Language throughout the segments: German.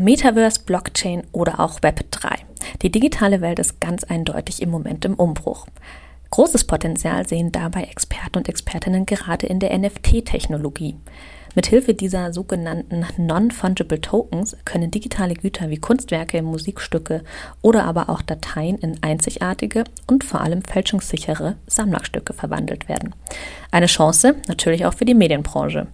Metaverse, Blockchain oder auch Web 3. Die digitale Welt ist ganz eindeutig im Moment im Umbruch. Großes Potenzial sehen dabei Experten und Expertinnen gerade in der NFT-Technologie. Mithilfe dieser sogenannten Non-Fungible Tokens können digitale Güter wie Kunstwerke, Musikstücke oder aber auch Dateien in einzigartige und vor allem fälschungssichere Sammlerstücke verwandelt werden. Eine Chance natürlich auch für die Medienbranche.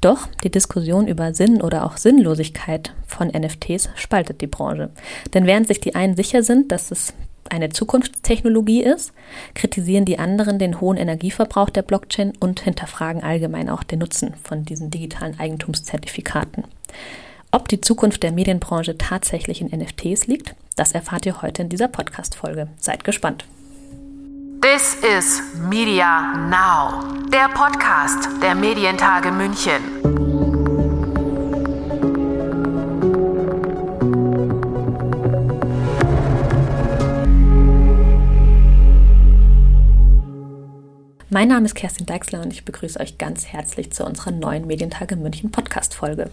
Doch die Diskussion über Sinn oder auch Sinnlosigkeit von NFTs spaltet die Branche. Denn während sich die einen sicher sind, dass es eine Zukunftstechnologie ist, kritisieren die anderen den hohen Energieverbrauch der Blockchain und hinterfragen allgemein auch den Nutzen von diesen digitalen Eigentumszertifikaten. Ob die Zukunft der Medienbranche tatsächlich in NFTs liegt, das erfahrt ihr heute in dieser Podcast-Folge. Seid gespannt. This is Media Now, der Podcast der Medientage München. Mein Name ist Kerstin Deixler und ich begrüße euch ganz herzlich zu unserer neuen Medientage München Podcast-Folge.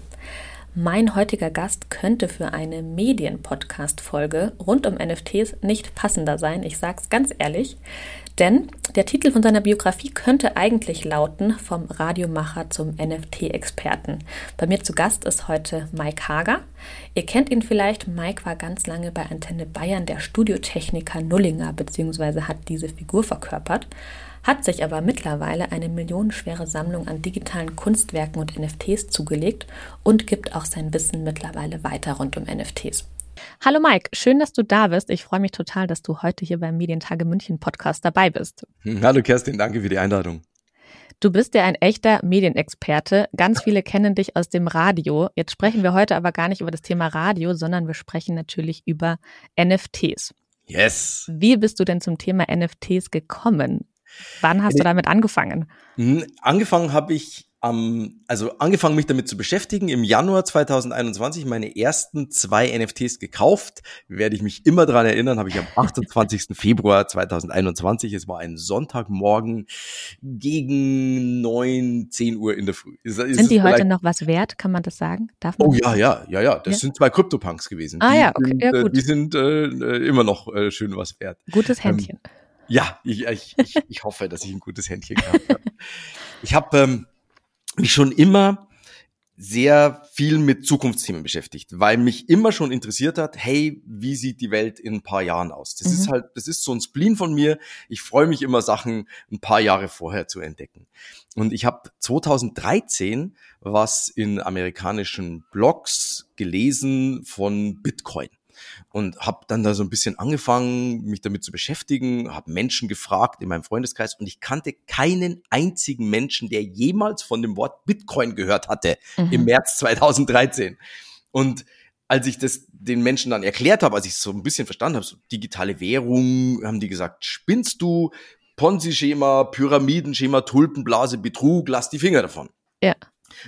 Mein heutiger Gast könnte für eine Medien-Podcast-Folge rund um NFTs nicht passender sein, ich sag's ganz ehrlich. Denn der Titel von seiner Biografie könnte eigentlich lauten Vom Radiomacher zum NFT-Experten. Bei mir zu Gast ist heute Mike Hager. Ihr kennt ihn vielleicht. Mike war ganz lange bei Antenne Bayern der Studiotechniker Nullinger bzw. hat diese Figur verkörpert hat sich aber mittlerweile eine millionenschwere Sammlung an digitalen Kunstwerken und NFTs zugelegt und gibt auch sein Wissen mittlerweile weiter rund um NFTs. Hallo Mike, schön, dass du da bist. Ich freue mich total, dass du heute hier beim Medientage München Podcast dabei bist. Hm, hallo Kerstin, danke für die Einladung. Du bist ja ein echter Medienexperte. Ganz viele kennen dich aus dem Radio. Jetzt sprechen wir heute aber gar nicht über das Thema Radio, sondern wir sprechen natürlich über NFTs. Yes. Wie bist du denn zum Thema NFTs gekommen? Wann hast du damit angefangen? Hm, angefangen habe ich am, also angefangen mich damit zu beschäftigen im Januar 2021 meine ersten zwei NFTs gekauft. Werde ich mich immer dran erinnern, habe ich am 28. Februar 2021, es war ein Sonntagmorgen gegen neun, zehn Uhr in der Früh. Ist, ist sind die heute noch was wert? Kann man das sagen? Darf man oh ja, ja, ja, ja. Das ja? sind zwei Krypto-Punks gewesen. Ah die ja, okay, sind, ja äh, gut. Die sind äh, immer noch äh, schön was wert. Gutes ähm, Händchen. Ähm, ja, ich, ich, ich, ich hoffe, dass ich ein gutes Händchen gehabt habe. Ich habe ähm, mich schon immer sehr viel mit Zukunftsthemen beschäftigt, weil mich immer schon interessiert hat, hey, wie sieht die Welt in ein paar Jahren aus? Das mhm. ist halt, das ist so ein Spleen von mir. Ich freue mich immer, Sachen ein paar Jahre vorher zu entdecken. Und ich habe 2013 was in amerikanischen Blogs gelesen von Bitcoin und habe dann da so ein bisschen angefangen, mich damit zu beschäftigen, habe Menschen gefragt in meinem Freundeskreis und ich kannte keinen einzigen Menschen, der jemals von dem Wort Bitcoin gehört hatte mhm. im März 2013. Und als ich das den Menschen dann erklärt habe, als ich es so ein bisschen verstanden habe, so digitale Währung, haben die gesagt, spinnst du, Ponzi-Schema, Pyramidenschema, Tulpenblase, Betrug, lass die Finger davon. Ja.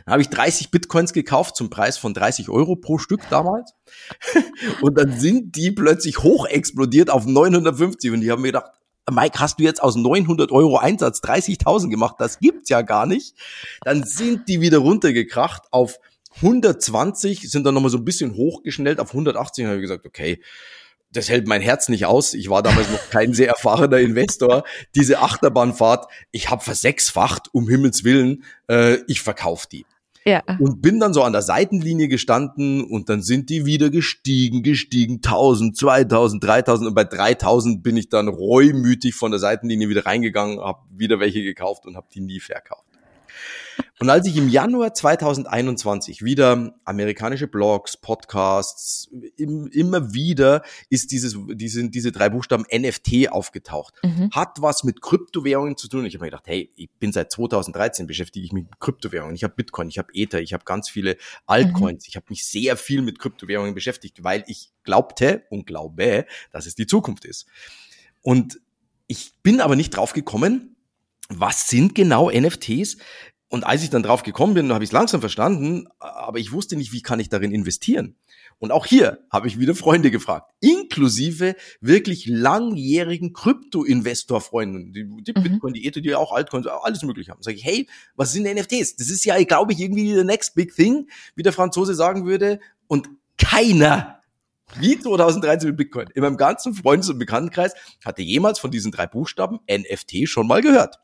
Dann habe ich 30 Bitcoins gekauft zum Preis von 30 Euro pro Stück damals. und dann sind die plötzlich hoch explodiert auf 950 und die haben mir gedacht, Mike, hast du jetzt aus 900 Euro Einsatz 30.000 gemacht? Das gibt's ja gar nicht. Dann sind die wieder runtergekracht auf 120, sind dann nochmal so ein bisschen hochgeschnellt auf 180 und habe gesagt, okay, das hält mein Herz nicht aus. Ich war damals noch kein sehr erfahrener Investor. Diese Achterbahnfahrt, ich habe versechsfacht, um Himmels Willen, äh, ich verkaufe die. Ja. Und bin dann so an der Seitenlinie gestanden und dann sind die wieder gestiegen, gestiegen, 1000, 2000, 3000 und bei 3000 bin ich dann reumütig von der Seitenlinie wieder reingegangen, habe wieder welche gekauft und habe die nie verkauft. Und als ich im Januar 2021 wieder amerikanische Blogs, Podcasts, im, immer wieder ist dieses, diese, diese drei Buchstaben NFT aufgetaucht. Mhm. Hat was mit Kryptowährungen zu tun. Ich habe mir gedacht, hey, ich bin seit 2013 beschäftige ich mich mit Kryptowährungen. Ich habe Bitcoin, ich habe Ether, ich habe ganz viele Altcoins. Mhm. Ich habe mich sehr viel mit Kryptowährungen beschäftigt, weil ich glaubte und glaube, dass es die Zukunft ist. Und ich bin aber nicht drauf gekommen, was sind genau NFTs? Und als ich dann drauf gekommen bin, habe ich es langsam verstanden, aber ich wusste nicht, wie kann ich darin investieren. Und auch hier habe ich wieder Freunde gefragt, inklusive wirklich langjährigen Krypto-Investor-Freunden, die, die mhm. Bitcoin, die Ether, die auch Altcoins, alles mögliche haben. Sage ich, hey, was sind NFTs? Das ist ja, glaube ich, irgendwie the next big thing, wie der Franzose sagen würde. Und keiner, wie 2013 mit Bitcoin, in meinem ganzen Freundes- und Bekanntenkreis hatte jemals von diesen drei Buchstaben NFT schon mal gehört.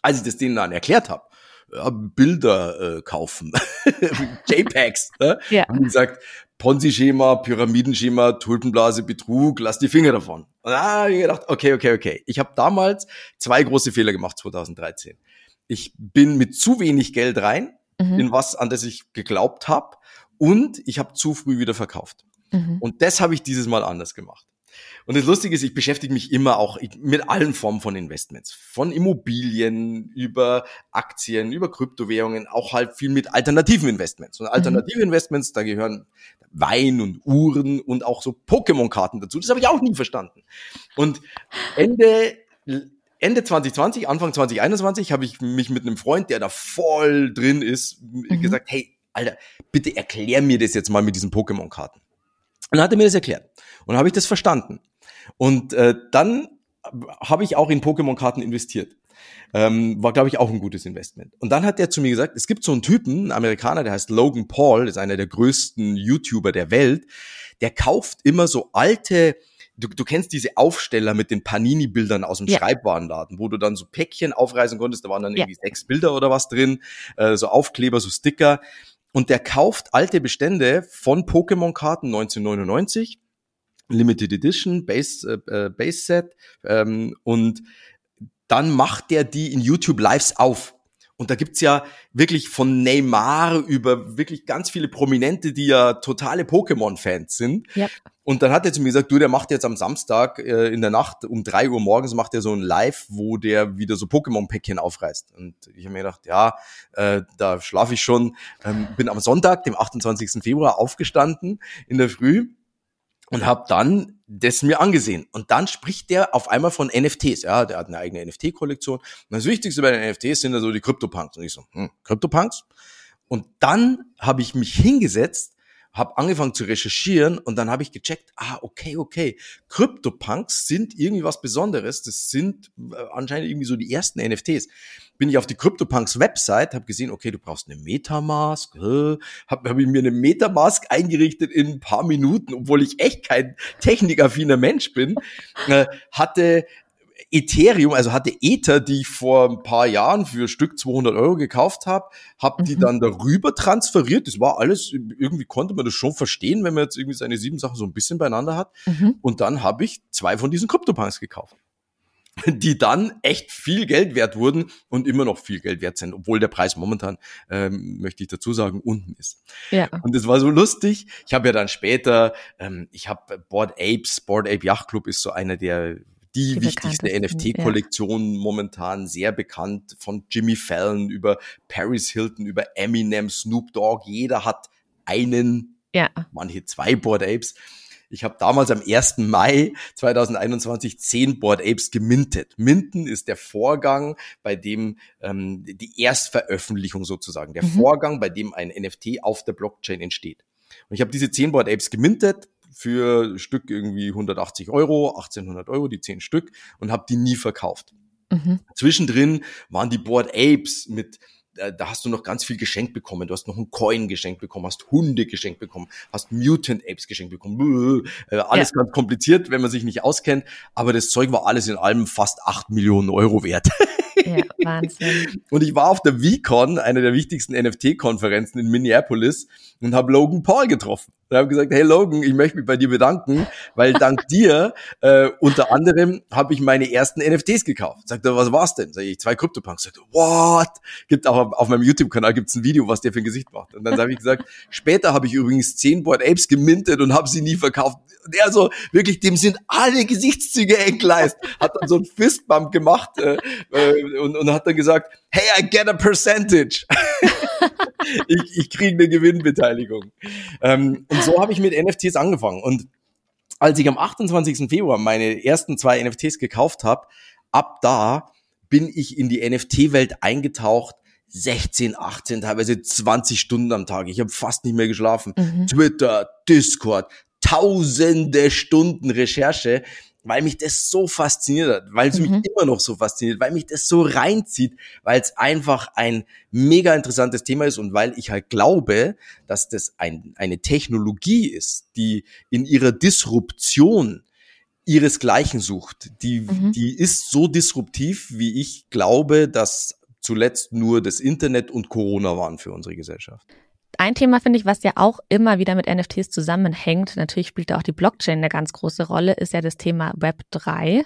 Als ich das denen dann erklärt habe, ja, Bilder äh, kaufen, JPEGs, ne? ja. haben die gesagt, Ponzi-Schema, Pyramidenschema, Tulpenblase, Betrug, lass die Finger davon. Und da habe ich gedacht, okay, okay, okay. Ich habe damals zwei große Fehler gemacht, 2013. Ich bin mit zu wenig Geld rein, mhm. in was, an das ich geglaubt habe, und ich habe zu früh wieder verkauft. Mhm. Und das habe ich dieses Mal anders gemacht. Und das Lustige ist, ich beschäftige mich immer auch mit allen Formen von Investments. Von Immobilien über Aktien, über Kryptowährungen, auch halt viel mit alternativen Investments. Und alternative mhm. Investments, da gehören Wein und Uhren und auch so Pokémon-Karten dazu. Das habe ich auch nie verstanden. Und Ende Ende 2020, Anfang 2021 habe ich mich mit einem Freund, der da voll drin ist, mhm. gesagt, hey, Alter, bitte erklär mir das jetzt mal mit diesen Pokémon-Karten. Und dann hat er mir das erklärt. Und dann habe ich das verstanden. Und äh, dann habe ich auch in Pokémon-Karten investiert. Ähm, war, glaube ich, auch ein gutes Investment. Und dann hat er zu mir gesagt, es gibt so einen Typen, einen Amerikaner, der heißt Logan Paul, ist einer der größten YouTuber der Welt, der kauft immer so alte, du, du kennst diese Aufsteller mit den Panini-Bildern aus dem ja. Schreibwarenladen, wo du dann so Päckchen aufreißen konntest, da waren dann irgendwie ja. sechs Bilder oder was drin, äh, so Aufkleber, so Sticker. Und der kauft alte Bestände von Pokémon-Karten 1999, Limited Edition, Base, äh, äh, Base Set, ähm, und dann macht der die in YouTube Lives auf. Und da gibt's ja wirklich von Neymar über wirklich ganz viele Prominente, die ja totale Pokémon-Fans sind. Ja. Und dann hat er zu mir gesagt, du, der macht jetzt am Samstag äh, in der Nacht um drei Uhr morgens macht er so ein Live, wo der wieder so Pokémon-Päckchen aufreißt. Und ich habe mir gedacht, ja, äh, da schlafe ich schon. Ähm, bin am Sonntag, dem 28. Februar, aufgestanden in der Früh und habe dann das mir angesehen. Und dann spricht der auf einmal von NFTs. Ja, der hat eine eigene NFT-Kollektion. Und das Wichtigste bei den NFTs sind ja so die CryptoPunks. Und ich so, hm, CryptoPunks? Und dann habe ich mich hingesetzt habe angefangen zu recherchieren und dann habe ich gecheckt, ah, okay, okay, CryptoPunks sind irgendwie was Besonderes. Das sind äh, anscheinend irgendwie so die ersten NFTs. Bin ich auf die CryptoPunks Website, habe gesehen, okay, du brauchst eine Metamask, habe hab ich mir eine Metamask eingerichtet in ein paar Minuten, obwohl ich echt kein technikaffiner Mensch bin, äh, hatte Ethereum, also hatte Ether, die ich vor ein paar Jahren für Stück 200 Euro gekauft habe, habe die mhm. dann darüber transferiert. Das war alles, irgendwie konnte man das schon verstehen, wenn man jetzt irgendwie seine sieben Sachen so ein bisschen beieinander hat. Mhm. Und dann habe ich zwei von diesen Kryptopunks gekauft die dann echt viel Geld wert wurden und immer noch viel Geld wert sind, obwohl der Preis momentan, ähm, möchte ich dazu sagen, unten ist. Ja. Und das war so lustig. Ich habe ja dann später, ähm, ich habe Board Apes, Board Ape Yacht Club ist so einer der die, die wichtigste NFT-Kollektion ja. momentan sehr bekannt von Jimmy Fallon über Paris Hilton, über Eminem, Snoop Dogg. Jeder hat einen, ja. manche zwei Board Apes. Ich habe damals am 1. Mai 2021 zehn Board Apes gemintet. Minten ist der Vorgang, bei dem ähm, die Erstveröffentlichung sozusagen, der mhm. Vorgang, bei dem ein NFT auf der Blockchain entsteht. Und ich habe diese zehn Board Apes gemintet, für Stück irgendwie 180 Euro, 1800 Euro, die zehn Stück und habe die nie verkauft. Mhm. Zwischendrin waren die Board Apes mit da hast du noch ganz viel geschenkt bekommen. Du hast noch einen Coin geschenkt bekommen, hast Hunde geschenkt bekommen, hast Mutant Apes geschenkt bekommen. Äh, alles ja. ganz kompliziert, wenn man sich nicht auskennt. Aber das Zeug war alles in allem fast acht Millionen Euro wert. Ja, Wahnsinn. und ich war auf der VCon, einer der wichtigsten NFT-Konferenzen in Minneapolis und habe Logan Paul getroffen. Und habe gesagt, hey Logan, ich möchte mich bei dir bedanken, weil dank dir äh, unter anderem habe ich meine ersten NFTs gekauft. Sagt er, was war's denn? Sag ich, zwei CryptoPunks. Sagt er, what? Gibt auch auf meinem YouTube-Kanal gibt's ein Video, was der für ein Gesicht macht. Und dann habe ich gesagt, später habe ich übrigens zehn Board Apes gemintet und habe sie nie verkauft. Und er so, wirklich, dem sind alle Gesichtszüge entgleist. Hat dann so ein Fistbump gemacht äh, äh, und, und hat dann gesagt, hey, I get a percentage. ich, ich kriege eine Gewinnbeteiligung. Ähm, und so habe ich mit NFTs angefangen. Und als ich am 28. Februar meine ersten zwei NFTs gekauft habe, ab da bin ich in die NFT-Welt eingetaucht. 16, 18, teilweise 20 Stunden am Tag. Ich habe fast nicht mehr geschlafen. Mhm. Twitter, Discord, tausende Stunden Recherche weil mich das so fasziniert hat, weil es mhm. mich immer noch so fasziniert, weil mich das so reinzieht, weil es einfach ein mega interessantes Thema ist und weil ich halt glaube, dass das ein, eine Technologie ist, die in ihrer Disruption ihresgleichen sucht. Die, mhm. die ist so disruptiv, wie ich glaube, dass zuletzt nur das Internet und Corona waren für unsere Gesellschaft. Ein Thema finde ich, was ja auch immer wieder mit NFTs zusammenhängt, natürlich spielt da auch die Blockchain eine ganz große Rolle, ist ja das Thema Web 3.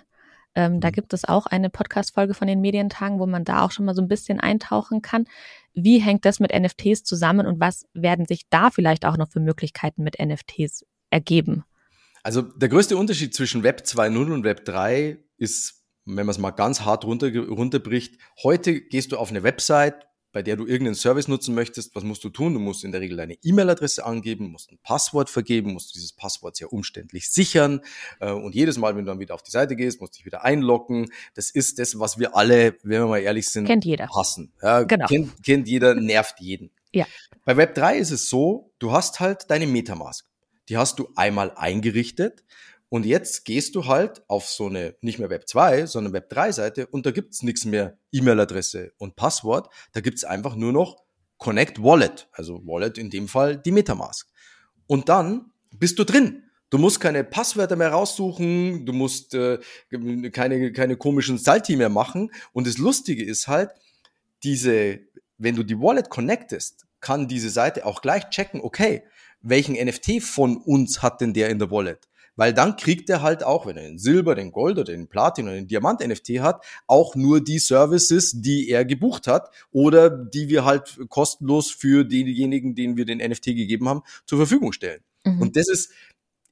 Ähm, da mhm. gibt es auch eine Podcast-Folge von den Medientagen, wo man da auch schon mal so ein bisschen eintauchen kann. Wie hängt das mit NFTs zusammen und was werden sich da vielleicht auch noch für Möglichkeiten mit NFTs ergeben? Also der größte Unterschied zwischen Web 2.0 und Web 3 ist, wenn man es mal ganz hart runter, runterbricht, heute gehst du auf eine Website, bei der du irgendeinen Service nutzen möchtest, was musst du tun? Du musst in der Regel deine E-Mail-Adresse angeben, musst ein Passwort vergeben, musst dieses Passwort sehr umständlich sichern äh, und jedes Mal, wenn du dann wieder auf die Seite gehst, musst du dich wieder einloggen. Das ist das, was wir alle, wenn wir mal ehrlich sind, kennt jeder. hassen. Ja, genau. kennt, kennt jeder, nervt jeden. Ja. Bei Web 3 ist es so, du hast halt deine Metamask. Die hast du einmal eingerichtet und jetzt gehst du halt auf so eine, nicht mehr Web 2, sondern Web 3 Seite und da gibt's nichts mehr E-Mail-Adresse und Passwort. Da gibt's einfach nur noch Connect Wallet, also Wallet in dem Fall die Metamask. Und dann bist du drin. Du musst keine Passwörter mehr raussuchen, du musst äh, keine, keine komischen Salti mehr machen. Und das Lustige ist halt, diese, wenn du die Wallet connectest, kann diese Seite auch gleich checken, okay, welchen NFT von uns hat denn der in der Wallet? Weil dann kriegt er halt auch, wenn er den Silber, den Gold oder den Platin oder den Diamant-NFT hat, auch nur die Services, die er gebucht hat oder die wir halt kostenlos für diejenigen, denen wir den NFT gegeben haben, zur Verfügung stellen. Mhm. Und das ist,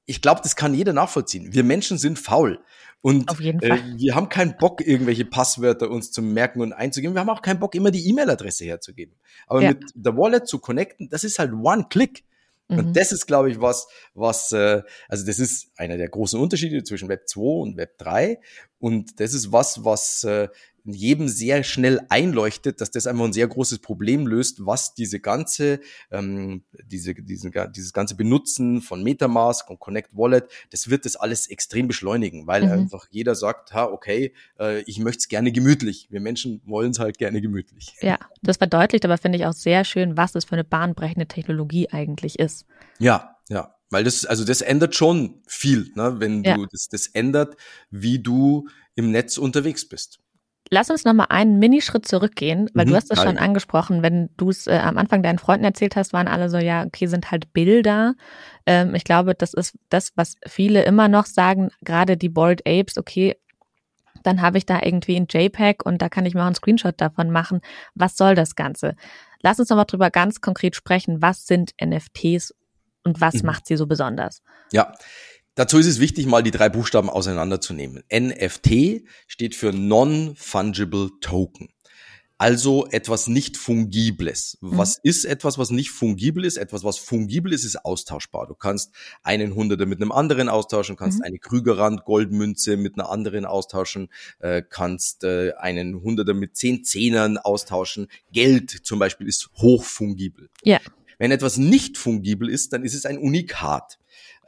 ich glaube, das kann jeder nachvollziehen. Wir Menschen sind faul. Und äh, wir haben keinen Bock, irgendwelche Passwörter uns zu merken und einzugeben. Wir haben auch keinen Bock, immer die E-Mail-Adresse herzugeben. Aber ja. mit der Wallet zu connecten, das ist halt One-Click. Und mhm. das ist, glaube ich, was, was, äh, also das ist einer der großen Unterschiede zwischen Web 2 und Web 3. Und das ist was, was äh, jedem sehr schnell einleuchtet, dass das einfach ein sehr großes Problem löst, was diese ganze, ähm, diese, diesen, dieses ganze Benutzen von Metamask und Connect Wallet, das wird das alles extrem beschleunigen, weil mhm. einfach jeder sagt, ha, okay, äh, ich möchte es gerne gemütlich. Wir Menschen wollen es halt gerne gemütlich. Ja, das verdeutlicht aber, finde ich, auch sehr schön, was es für eine bahnbrechende Technologie eigentlich ist. Ja, ja. Weil das, also das ändert schon viel, ne? wenn du, ja. das, das ändert, wie du im Netz unterwegs bist. Lass uns noch mal einen Minischritt zurückgehen, weil mhm, du hast es schon angesprochen, wenn du es äh, am Anfang deinen Freunden erzählt hast, waren alle so, ja, okay, sind halt Bilder. Ähm, ich glaube, das ist das, was viele immer noch sagen, gerade die Bold Apes, okay, dann habe ich da irgendwie ein JPEG und da kann ich mir auch einen Screenshot davon machen. Was soll das Ganze? Lass uns noch mal drüber ganz konkret sprechen. Was sind NFTs und was mhm. macht sie so besonders? Ja, Dazu ist es wichtig, mal die drei Buchstaben auseinanderzunehmen. NFT steht für Non-Fungible Token. Also etwas nicht Fungibles. Mhm. Was ist etwas, was nicht fungibel ist? Etwas, was fungibel ist, ist austauschbar. Du kannst einen Hunderter mit einem anderen austauschen, kannst mhm. eine Krügerrand Goldmünze mit einer anderen austauschen, äh, kannst äh, einen Hunderter mit zehn Zehnern austauschen. Geld zum Beispiel ist hochfungibel. Ja. Wenn etwas nicht fungibel ist, dann ist es ein Unikat.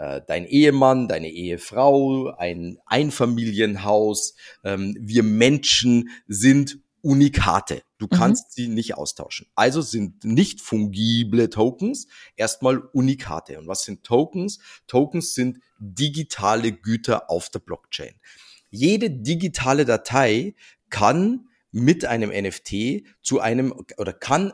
Äh, dein Ehemann, deine Ehefrau, ein Einfamilienhaus. Ähm, wir Menschen sind Unikate. Du mhm. kannst mhm. sie nicht austauschen. Also sind nicht fungible Tokens erstmal Unikate. Und was sind Tokens? Tokens sind digitale Güter auf der Blockchain. Jede digitale Datei kann mit einem NFT zu einem oder kann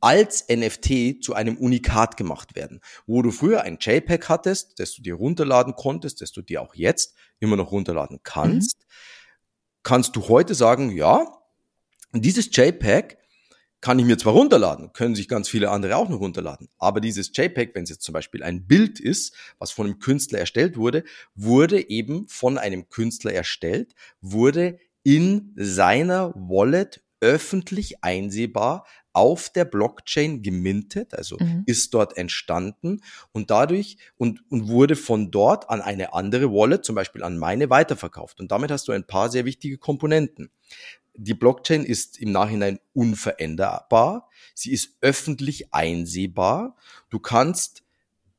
als NFT zu einem Unikat gemacht werden. Wo du früher ein JPEG hattest, das du dir runterladen konntest, das du dir auch jetzt immer noch runterladen kannst, mhm. kannst du heute sagen, ja, dieses JPEG kann ich mir zwar runterladen, können sich ganz viele andere auch noch runterladen, aber dieses JPEG, wenn es jetzt zum Beispiel ein Bild ist, was von einem Künstler erstellt wurde, wurde eben von einem Künstler erstellt, wurde in seiner Wallet öffentlich einsehbar auf der Blockchain gemintet, also mhm. ist dort entstanden und dadurch und, und wurde von dort an eine andere Wallet, zum Beispiel an meine, weiterverkauft. Und damit hast du ein paar sehr wichtige Komponenten. Die Blockchain ist im Nachhinein unveränderbar. Sie ist öffentlich einsehbar. Du kannst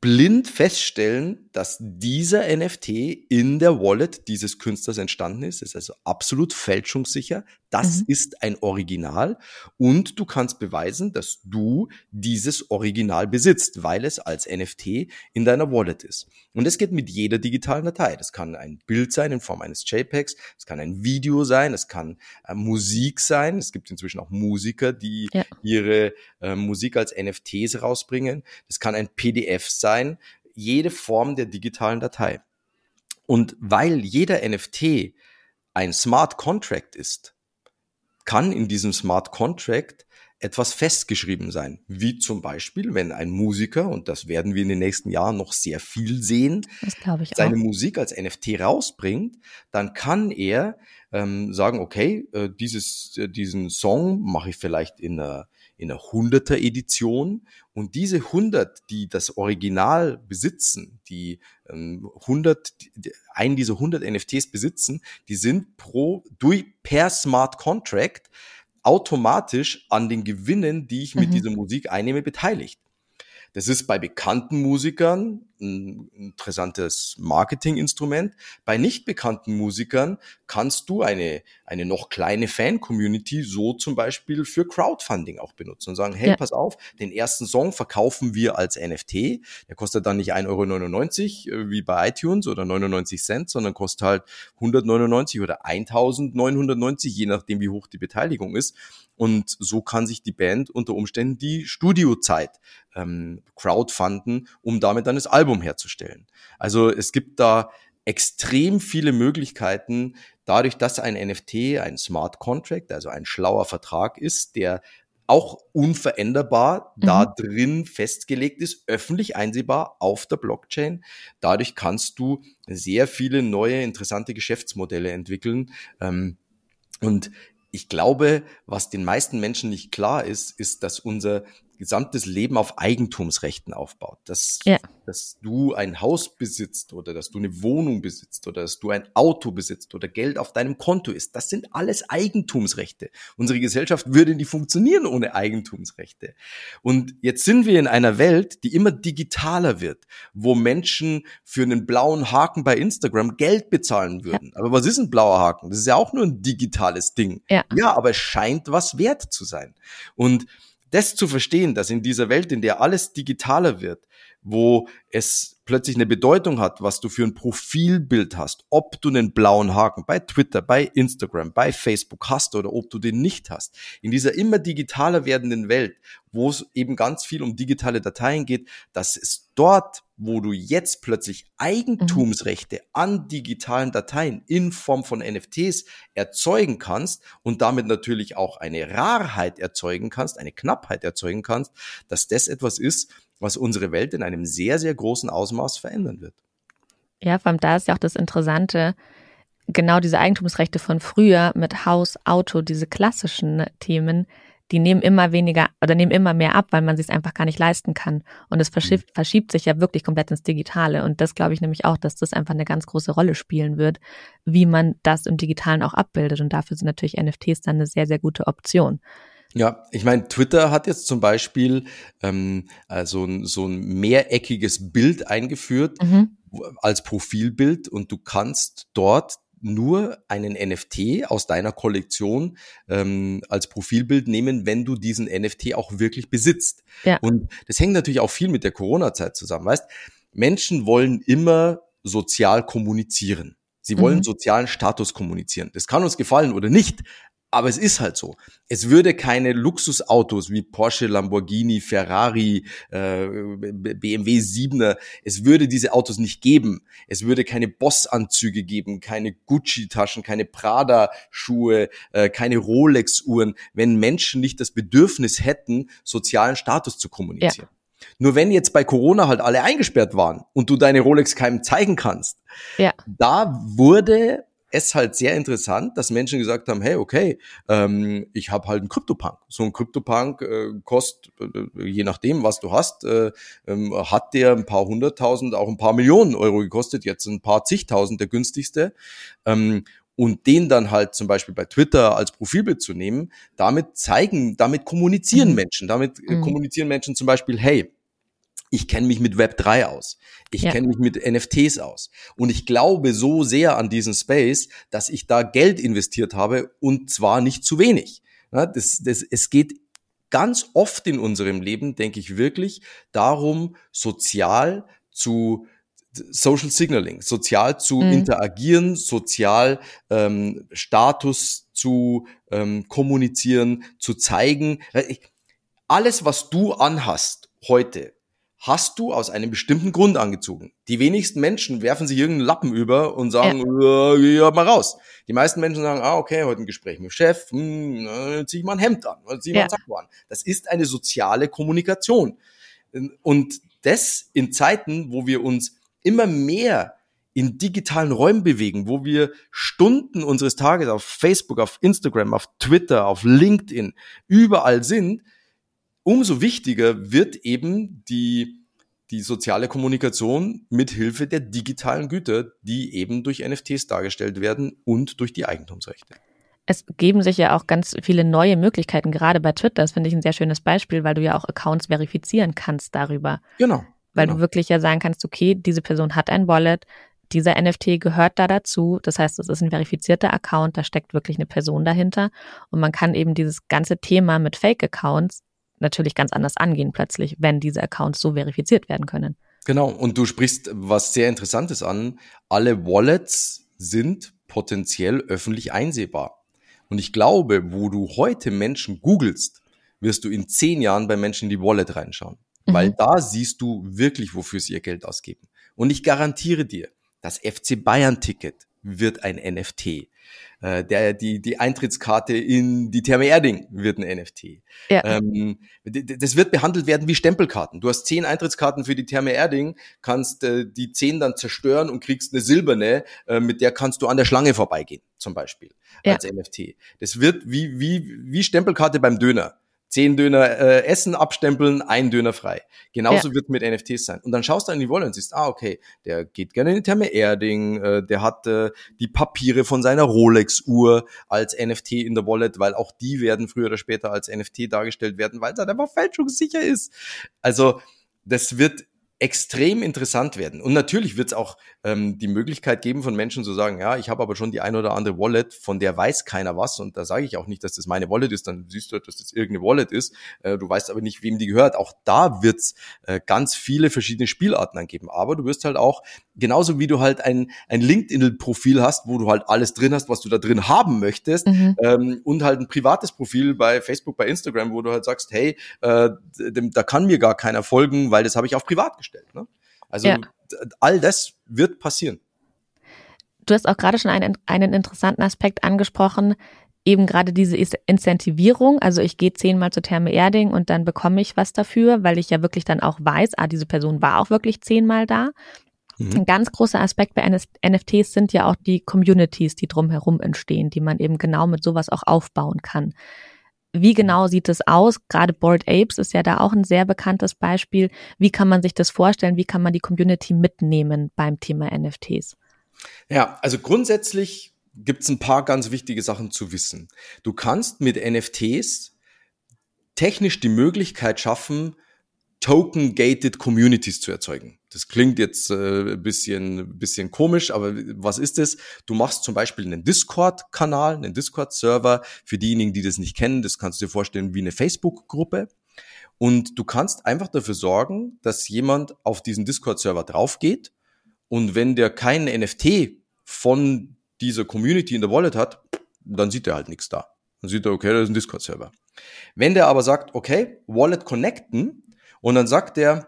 blind feststellen, dass dieser NFT in der Wallet dieses Künstlers entstanden ist. ist also absolut fälschungssicher. Das mhm. ist ein Original und du kannst beweisen, dass du dieses Original besitzt, weil es als NFT in deiner Wallet ist. Und es geht mit jeder digitalen Datei. Das kann ein Bild sein in Form eines JPEGs, es kann ein Video sein, es kann äh, Musik sein. Es gibt inzwischen auch Musiker, die ja. ihre äh, Musik als NFTs rausbringen. Es kann ein PDF sein sein, jede Form der digitalen Datei. Und weil jeder NFT ein Smart Contract ist, kann in diesem Smart Contract etwas festgeschrieben sein. Wie zum Beispiel, wenn ein Musiker, und das werden wir in den nächsten Jahren noch sehr viel sehen, seine auch. Musik als NFT rausbringt, dann kann er ähm, sagen, okay, äh, dieses, äh, diesen Song mache ich vielleicht in einer in einer 100er Edition und diese 100, die das Original besitzen, die ähm, 100, einen dieser 100 NFTs besitzen, die sind pro, durch, per Smart Contract automatisch an den Gewinnen, die ich mit mhm. dieser Musik einnehme, beteiligt. Das ist bei bekannten Musikern ein interessantes Marketinginstrument. Bei nicht bekannten Musikern kannst du eine, eine noch kleine Fan-Community so zum Beispiel für Crowdfunding auch benutzen und sagen, hey, ja. pass auf, den ersten Song verkaufen wir als NFT. Der kostet dann nicht 1,99 Euro äh, wie bei iTunes oder 99 Cent, sondern kostet halt 199 oder 1990, je nachdem, wie hoch die Beteiligung ist. Und so kann sich die Band unter Umständen die Studiozeit ähm, crowdfunden, um damit dann das Album herzustellen. Also es gibt da extrem viele Möglichkeiten, dadurch, dass ein NFT ein Smart Contract, also ein schlauer Vertrag ist, der auch unveränderbar mhm. da drin festgelegt ist, öffentlich einsehbar auf der Blockchain. Dadurch kannst du sehr viele neue interessante Geschäftsmodelle entwickeln. Ähm, und ich glaube, was den meisten Menschen nicht klar ist, ist, dass unser gesamtes Leben auf Eigentumsrechten aufbaut. Dass, ja. dass du ein Haus besitzt oder dass du eine Wohnung besitzt oder dass du ein Auto besitzt oder Geld auf deinem Konto ist. Das sind alles Eigentumsrechte. Unsere Gesellschaft würde nicht funktionieren ohne Eigentumsrechte. Und jetzt sind wir in einer Welt, die immer digitaler wird, wo Menschen für einen blauen Haken bei Instagram Geld bezahlen würden. Ja. Aber was ist ein blauer Haken? Das ist ja auch nur ein digitales Ding. Ja, ja aber es scheint was wert zu sein. Und das zu verstehen, dass in dieser Welt, in der alles digitaler wird, wo es plötzlich eine Bedeutung hat, was du für ein Profilbild hast, ob du einen blauen Haken bei Twitter, bei Instagram, bei Facebook hast oder ob du den nicht hast. In dieser immer digitaler werdenden Welt, wo es eben ganz viel um digitale Dateien geht, dass es dort, wo du jetzt plötzlich Eigentumsrechte mhm. an digitalen Dateien in Form von NFTs erzeugen kannst und damit natürlich auch eine Rarheit erzeugen kannst, eine Knappheit erzeugen kannst, dass das etwas ist, was unsere Welt in einem sehr, sehr großen Ausmaß verändern wird. Ja, vor allem da ist ja auch das Interessante, genau diese Eigentumsrechte von früher mit Haus, Auto, diese klassischen Themen, die nehmen immer weniger oder nehmen immer mehr ab, weil man sich es einfach gar nicht leisten kann. Und es verschiebt, mhm. verschiebt sich ja wirklich komplett ins Digitale. Und das glaube ich nämlich auch, dass das einfach eine ganz große Rolle spielen wird, wie man das im Digitalen auch abbildet. Und dafür sind natürlich NFTs dann eine sehr, sehr gute Option. Ja, ich meine, Twitter hat jetzt zum Beispiel ähm, also so ein mehreckiges Bild eingeführt mhm. als Profilbild und du kannst dort nur einen NFT aus deiner Kollektion ähm, als Profilbild nehmen, wenn du diesen NFT auch wirklich besitzt. Ja. Und das hängt natürlich auch viel mit der Corona-Zeit zusammen. Weißt, Menschen wollen immer sozial kommunizieren. Sie wollen mhm. sozialen Status kommunizieren. Das kann uns gefallen oder nicht, aber es ist halt so. Es würde keine Luxusautos wie Porsche, Lamborghini, Ferrari, äh, BMW 7er, es würde diese Autos nicht geben. Es würde keine Boss-Anzüge geben, keine Gucci-Taschen, keine Prada-Schuhe, äh, keine Rolex-Uhren, wenn Menschen nicht das Bedürfnis hätten, sozialen Status zu kommunizieren. Ja. Nur wenn jetzt bei Corona halt alle eingesperrt waren und du deine Rolex keinem zeigen kannst, ja. da wurde es halt sehr interessant, dass Menschen gesagt haben, hey, okay, ähm, ich habe halt einen Kryptopunk. So ein Kryptopunk äh, kostet, äh, je nachdem, was du hast, äh, äh, hat der ein paar hunderttausend, auch ein paar Millionen Euro gekostet, jetzt ein paar zigtausend der günstigste. Ähm, und den dann halt zum Beispiel bei Twitter als Profilbild zu nehmen, damit zeigen, damit kommunizieren mhm. Menschen, damit äh, mhm. kommunizieren Menschen zum Beispiel, hey, Ich kenne mich mit Web 3 aus. Ich ja. kenne mich mit NFTs aus. Und ich glaube so sehr an diesen Space, dass ich da Geld investiert habe und zwar nicht zu wenig. Ja, das, das, es geht ganz oft in unserem Leben, denke ich wirklich, darum, sozial zu Social Signaling, sozial zu mhm. interagieren, sozial ähm, Status zu ähm, kommunizieren, zu zeigen. Alles, was du anhast heute, hast du aus einem bestimmten Grund angezogen. Die wenigsten Menschen werfen sich irgendeinen Lappen über und sagen, ja, ja mal raus. Die meisten Menschen sagen, ah, okay, heute ein Gespräch mit dem Chef, hm, dann zieh ich mal ein Hemd an, oder zieh ich ja. mal ein Sakko an. Das ist eine soziale Kommunikation. Und das in Zeiten, wo wir uns immer mehr in digitalen Räumen bewegen, wo wir Stunden unseres Tages auf Facebook, auf Instagram, auf Twitter, auf LinkedIn überall sind, umso wichtiger wird eben die, die soziale Kommunikation mit Hilfe der digitalen Güter, die eben durch NFTs dargestellt werden und durch die Eigentumsrechte. Es geben sich ja auch ganz viele neue Möglichkeiten, gerade bei Twitter. Das finde ich ein sehr schönes Beispiel, weil du ja auch Accounts verifizieren kannst darüber. Genau. Weil genau. du wirklich ja sagen kannst, okay, diese Person hat ein Wallet, dieser NFT gehört da dazu. Das heißt, es ist ein verifizierter Account, da steckt wirklich eine Person dahinter. Und man kann eben dieses ganze Thema mit Fake-Accounts natürlich ganz anders angehen plötzlich, wenn diese Accounts so verifiziert werden können. Genau, und du sprichst was sehr Interessantes an. Alle Wallets sind potenziell öffentlich einsehbar. Und ich glaube, wo du heute Menschen googelst, wirst du in zehn Jahren bei Menschen in die Wallet reinschauen. Mhm. Weil da siehst du wirklich, wofür sie ihr Geld ausgeben. Und ich garantiere dir, das FC Bayern Ticket wird ein NFT. Äh, der, die, die Eintrittskarte in die Therme Erding wird ein NFT. Ja. Ähm, das wird behandelt werden wie Stempelkarten. Du hast zehn Eintrittskarten für die Therme Erding, kannst äh, die zehn dann zerstören und kriegst eine silberne, äh, mit der kannst du an der Schlange vorbeigehen, zum Beispiel, ja. als NFT. Das wird wie, wie, wie Stempelkarte beim Döner zehn Döner äh, essen, abstempeln, ein Döner frei. Genauso ja. wird mit NFTs sein. Und dann schaust du in die Wolle und siehst, ah, okay, der geht gerne in die Therme Erding, äh, der hat äh, die Papiere von seiner Rolex-Uhr als NFT in der Wallet, weil auch die werden früher oder später als NFT dargestellt werden, weil es halt einfach fälschungssicher ist. Also das wird extrem interessant werden. Und natürlich wird es auch ähm, die Möglichkeit geben von Menschen zu sagen, ja, ich habe aber schon die ein oder andere Wallet, von der weiß keiner was. Und da sage ich auch nicht, dass das meine Wallet ist, dann siehst du, dass das irgendeine Wallet ist. Äh, du weißt aber nicht, wem die gehört. Auch da wird es äh, ganz viele verschiedene Spielarten angeben. Aber du wirst halt auch, genauso wie du halt ein, ein LinkedIn-Profil hast, wo du halt alles drin hast, was du da drin haben möchtest, mhm. ähm, und halt ein privates Profil bei Facebook, bei Instagram, wo du halt sagst, hey, äh, da kann mir gar keiner folgen, weil das habe ich auf privat gestellt gestellt. Ne? Also ja. All das wird passieren. Du hast auch gerade schon einen, einen interessanten Aspekt angesprochen, eben gerade diese Incentivierung. Also ich gehe zehnmal zur Therme Erding und dann bekomme ich was dafür, weil ich ja wirklich dann auch weiß, ah, diese Person war auch wirklich zehnmal da. Mhm. Ein ganz großer Aspekt bei NFTs sind ja auch die Communities, die drumherum entstehen, die man eben genau mit sowas auch aufbauen kann. Wie genau sieht es aus? Gerade Board Apes ist ja da auch ein sehr bekanntes Beispiel. Wie kann man sich das vorstellen? Wie kann man die Community mitnehmen beim Thema NFTs? Ja, also grundsätzlich gibt es ein paar ganz wichtige Sachen zu wissen. Du kannst mit NFTs technisch die Möglichkeit schaffen, Token-gated Communities zu erzeugen. Das klingt jetzt äh, bisschen, bisschen komisch, aber was ist es? Du machst zum Beispiel einen Discord-Kanal, einen Discord-Server. Für diejenigen, die das nicht kennen, das kannst du dir vorstellen wie eine Facebook-Gruppe. Und du kannst einfach dafür sorgen, dass jemand auf diesen Discord-Server draufgeht. Und wenn der keinen NFT von dieser Community in der Wallet hat, dann sieht er halt nichts da. Dann sieht er, okay, das ist ein Discord-Server. Wenn der aber sagt, okay, Wallet connecten, und dann sagt der,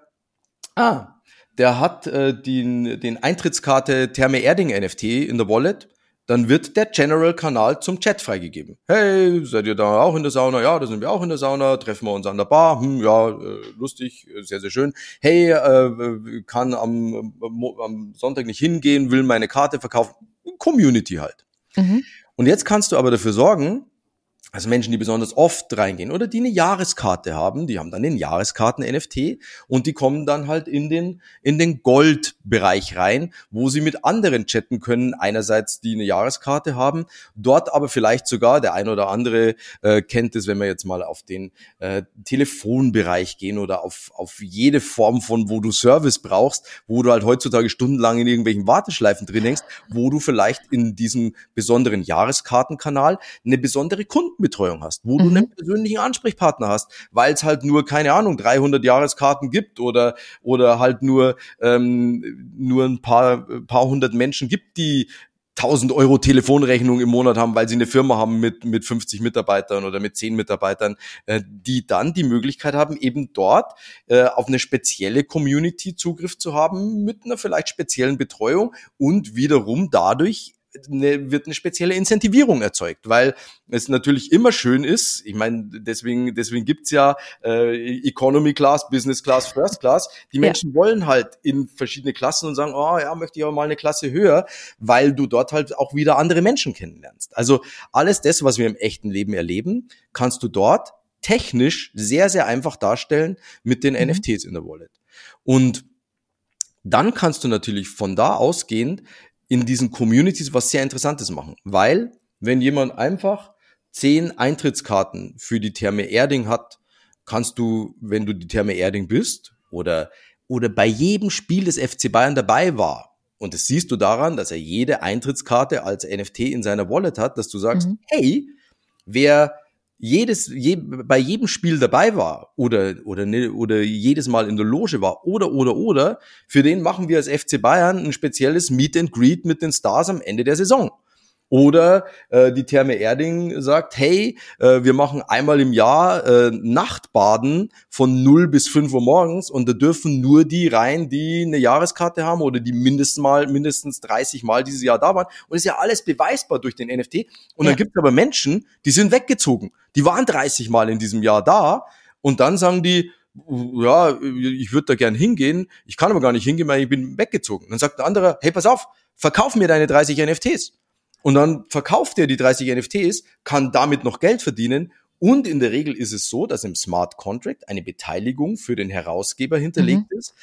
ah, der hat äh, den, den Eintrittskarte Therme Erding NFT in der Wallet, dann wird der General-Kanal zum Chat freigegeben. Hey, seid ihr da auch in der Sauna? Ja, da sind wir auch in der Sauna. Treffen wir uns an der Bar? Hm, ja, äh, lustig, sehr, sehr schön. Hey, äh, kann am, am Sonntag nicht hingehen, will meine Karte verkaufen. Community halt. Mhm. Und jetzt kannst du aber dafür sorgen, also Menschen, die besonders oft reingehen oder die eine Jahreskarte haben, die haben dann den Jahreskarten-NFT und die kommen dann halt in den, in den Gold-Bereich rein, wo sie mit anderen chatten können. Einerseits, die eine Jahreskarte haben, dort aber vielleicht sogar, der ein oder andere äh, kennt es, wenn wir jetzt mal auf den äh, Telefonbereich gehen oder auf, auf jede Form von, wo du Service brauchst, wo du halt heutzutage stundenlang in irgendwelchen Warteschleifen drin hängst, wo du vielleicht in diesem besonderen Jahreskartenkanal eine besondere Kunden Kundenbetreuung hast, wo mhm. du einen persönlichen Ansprechpartner hast, weil es halt nur, keine Ahnung, 300 Jahreskarten gibt oder, oder halt nur, ähm, nur ein paar, paar hundert Menschen gibt, die 1000 Euro Telefonrechnung im Monat haben, weil sie eine Firma haben mit, mit 50 Mitarbeitern oder mit 10 Mitarbeitern, äh, die dann die Möglichkeit haben, eben dort äh, auf eine spezielle Community Zugriff zu haben mit einer vielleicht speziellen Betreuung und wiederum dadurch eine, wird eine spezielle Incentivierung erzeugt, weil es natürlich immer schön ist, ich meine, deswegen, deswegen gibt's ja äh, Economy Class, Business Class, First Class. Die Menschen ja. wollen halt in verschiedene Klassen und sagen, oh ja, möchte ich aber mal eine Klasse höher, weil du dort halt auch wieder andere Menschen kennenlernst. Also alles das, was wir im echten Leben erleben, kannst du dort technisch sehr, sehr einfach darstellen mit den mhm. NFTs in der Wallet. Und dann kannst du natürlich von da ausgehend in diesen Communities was sehr Interessantes machen. Weil, wenn jemand einfach zehn Eintrittskarten für die Therme Erding hat, kannst du, wenn du die Therme Erding bist oder, oder bei jedem Spiel des FC Bayern dabei war, und das siehst du daran, dass er jede Eintrittskarte als NFT in seiner Wallet hat, dass du sagst, mhm. hey, wer jedes, je, bei jedem Spiel dabei war oder, oder, ne, oder jedes Mal in der Loge war oder, oder, oder, für den machen wir als FC Bayern ein spezielles Meet and Greet mit den Stars am Ende der Saison. Oder äh, die Therme Erding sagt, hey, äh, wir machen einmal im Jahr äh, Nachtbaden von 0 bis 5 Uhr morgens und da dürfen nur die rein, die eine Jahreskarte haben oder die mindestens mal mindestens 30 Mal dieses Jahr da waren. Und ist ja alles beweisbar durch den NFT. Und ja. dann gibt es aber Menschen, die sind weggezogen. Die waren 30 Mal in diesem Jahr da und dann sagen die, ja, ich würde da gern hingehen, ich kann aber gar nicht hingehen, weil ich bin weggezogen. Dann sagt ein anderer, hey, pass auf, verkauf mir deine 30 NFTs. Und dann verkauft er die 30 NFTs, kann damit noch Geld verdienen. Und in der Regel ist es so, dass im Smart Contract eine Beteiligung für den Herausgeber hinterlegt mhm. ist.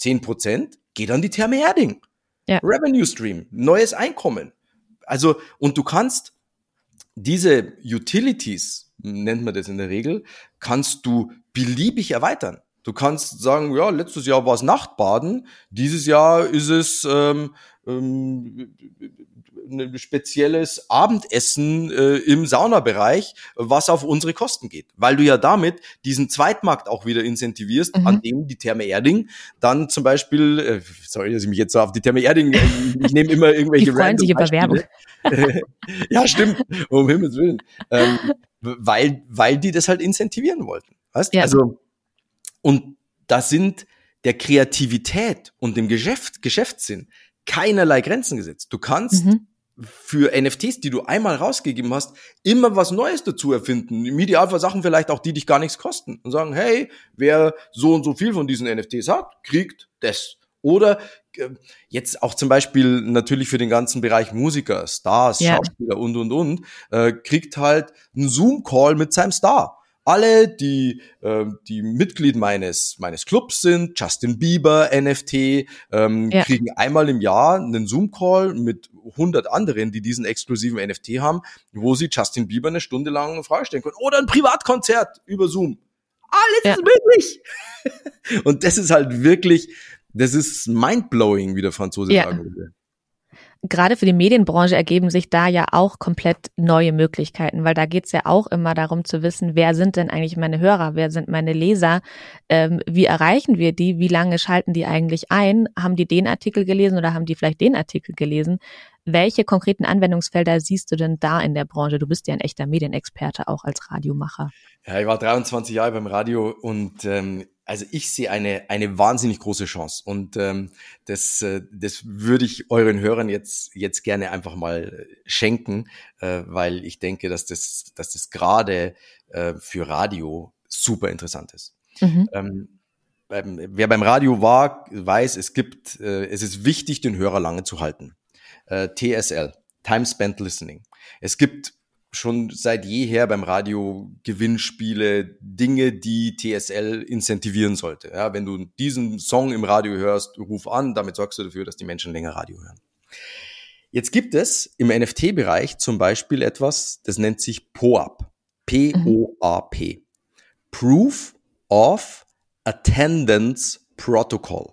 10% geht an die Therme Erding. Ja. Revenue Stream, neues Einkommen. Also, und du kannst diese Utilities, nennt man das in der Regel, kannst du beliebig erweitern. Du kannst sagen, ja, letztes Jahr war es Nachtbaden, dieses Jahr ist es ähm, ähm, ein spezielles Abendessen äh, im Saunabereich, was auf unsere Kosten geht. Weil du ja damit diesen Zweitmarkt auch wieder incentivierst, mhm. an dem die Therme Erding dann zum Beispiel, äh, sorry, dass ich mich jetzt so auf die Therme Erding, äh, ich nehme immer irgendwelche die freuen sich über Werbung. ja, stimmt, um Himmels Willen. Ähm, weil, weil die das halt incentivieren wollten. Weißt? Ja. Also, und da sind der Kreativität und dem Geschäft, Geschäftssinn keinerlei Grenzen gesetzt. Du kannst mhm für NFTs, die du einmal rausgegeben hast, immer was Neues dazu erfinden. Im Idealfall Sachen vielleicht auch, die dich gar nichts kosten. Und sagen, hey, wer so und so viel von diesen NFTs hat, kriegt das. Oder äh, jetzt auch zum Beispiel natürlich für den ganzen Bereich Musiker, Stars, ja. Schauspieler und, und, und, äh, kriegt halt einen Zoom-Call mit seinem Star alle, die, äh, die Mitglied meines, meines Clubs sind, Justin Bieber, NFT, ähm, ja. kriegen einmal im Jahr einen Zoom-Call mit 100 anderen, die diesen exklusiven NFT haben, wo sie Justin Bieber eine Stunde lang eine Frage stellen können. Oder ein Privatkonzert über Zoom. Alles ja. ist möglich. Und das ist halt wirklich, das ist mindblowing, wie der Franzose ja. sagen würde gerade für die Medienbranche ergeben sich da ja auch komplett neue Möglichkeiten, weil da geht's ja auch immer darum zu wissen, wer sind denn eigentlich meine Hörer, wer sind meine Leser, ähm, wie erreichen wir die, wie lange schalten die eigentlich ein, haben die den Artikel gelesen oder haben die vielleicht den Artikel gelesen? Welche konkreten Anwendungsfelder siehst du denn da in der Branche? Du bist ja ein echter Medienexperte auch als Radiomacher. Ja, ich war 23 Jahre beim Radio und ähm, also ich sehe eine, eine wahnsinnig große Chance und ähm, das, äh, das würde ich euren Hörern jetzt, jetzt gerne einfach mal schenken, äh, weil ich denke, dass das, dass das gerade äh, für Radio super interessant ist. Mhm. Ähm, wer beim Radio war, weiß, es gibt, äh, es ist wichtig, den Hörer lange zu halten. Äh, TSL, Time Spent Listening. Es gibt schon seit jeher beim Radio Gewinnspiele, Dinge, die TSL incentivieren sollte. Ja, wenn du diesen Song im Radio hörst, ruf an, damit sorgst du dafür, dass die Menschen länger Radio hören. Jetzt gibt es im NFT-Bereich zum Beispiel etwas, das nennt sich POAP. P-O-A-P. Proof of Attendance Protocol.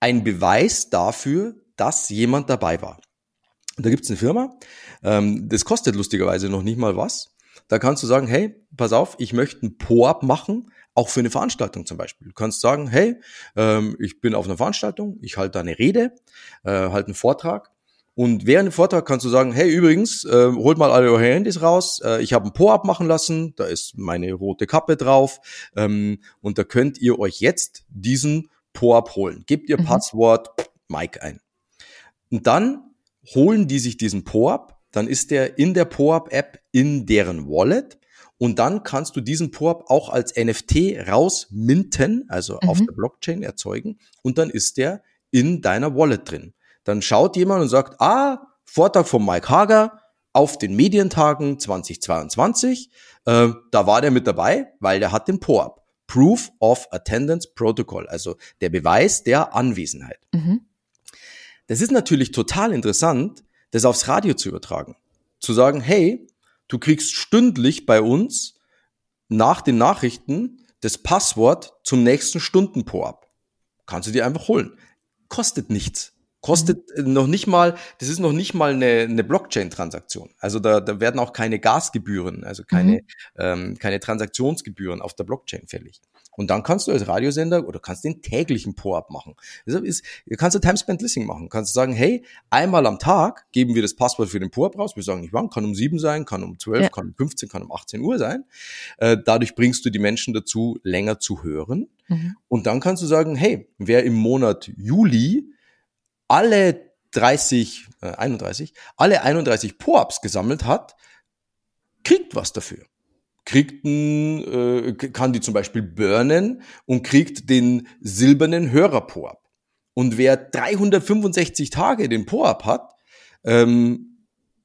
Ein Beweis dafür, dass jemand dabei war. Da gibt es eine Firma, ähm, das kostet lustigerweise noch nicht mal was. Da kannst du sagen, hey, pass auf, ich möchte ein Po-Up machen, auch für eine Veranstaltung zum Beispiel. Du kannst sagen, hey, ähm, ich bin auf einer Veranstaltung, ich halte eine Rede, äh, halte einen Vortrag und während dem Vortrag kannst du sagen, hey, übrigens, äh, holt mal alle eure Handys raus. Äh, ich habe ein Po-Up machen lassen, da ist meine rote Kappe drauf. Ähm, und da könnt ihr euch jetzt diesen Po-Up holen. Gebt ihr mhm. Passwort Mike ein. Und dann holen die sich diesen Po-Up, dann ist der in der Po-Up-App in deren Wallet und dann kannst du diesen Po-Up auch als NFT rausminten, also mhm. auf der Blockchain erzeugen und dann ist der in deiner Wallet drin. Dann schaut jemand und sagt, ah, Vortrag von Mike Hager auf den Medientagen 2022, äh, da war der mit dabei, weil der hat den Po-Up. Proof of Attendance Protocol, also der Beweis der Anwesenheit. Mhm. Das ist natürlich total interessant, das aufs Radio zu übertragen. Zu sagen, hey, du kriegst stündlich bei uns nach den Nachrichten das Passwort zum nächsten Stunden-Po-Up. Kannst du dir einfach holen. Kostet nichts. Kostet mhm. noch nicht mal, das ist noch nicht mal eine, eine Blockchain-Transaktion. Also da, da werden auch keine Gasgebühren, also keine, mhm. ähm, keine Transaktionsgebühren auf der Blockchain fällig. Und dann kannst du als Radiosender oder kannst den täglichen Po-Up machen. Deshalb ist, kannst du Time-Spent Listening machen. Kannst du sagen, hey, einmal am Tag geben wir das Passwort für den Po-Up raus. Wir sagen nicht wann, kann um sieben sein, kann um zwölf, ja. kann um 15, kann um 18 Uhr sein. Äh, dadurch bringst du die Menschen dazu, länger zu hören. Mhm. Und dann kannst du sagen, hey, wer im Monat Juli alle 30, äh, 31, alle 31 Po-Ups gesammelt hat, kriegt was dafür kriegt äh, kann die zum Beispiel burnen und kriegt den silbernen Hörer-Po-Up. Und wer 365 Tage den Po-Up hat, ähm,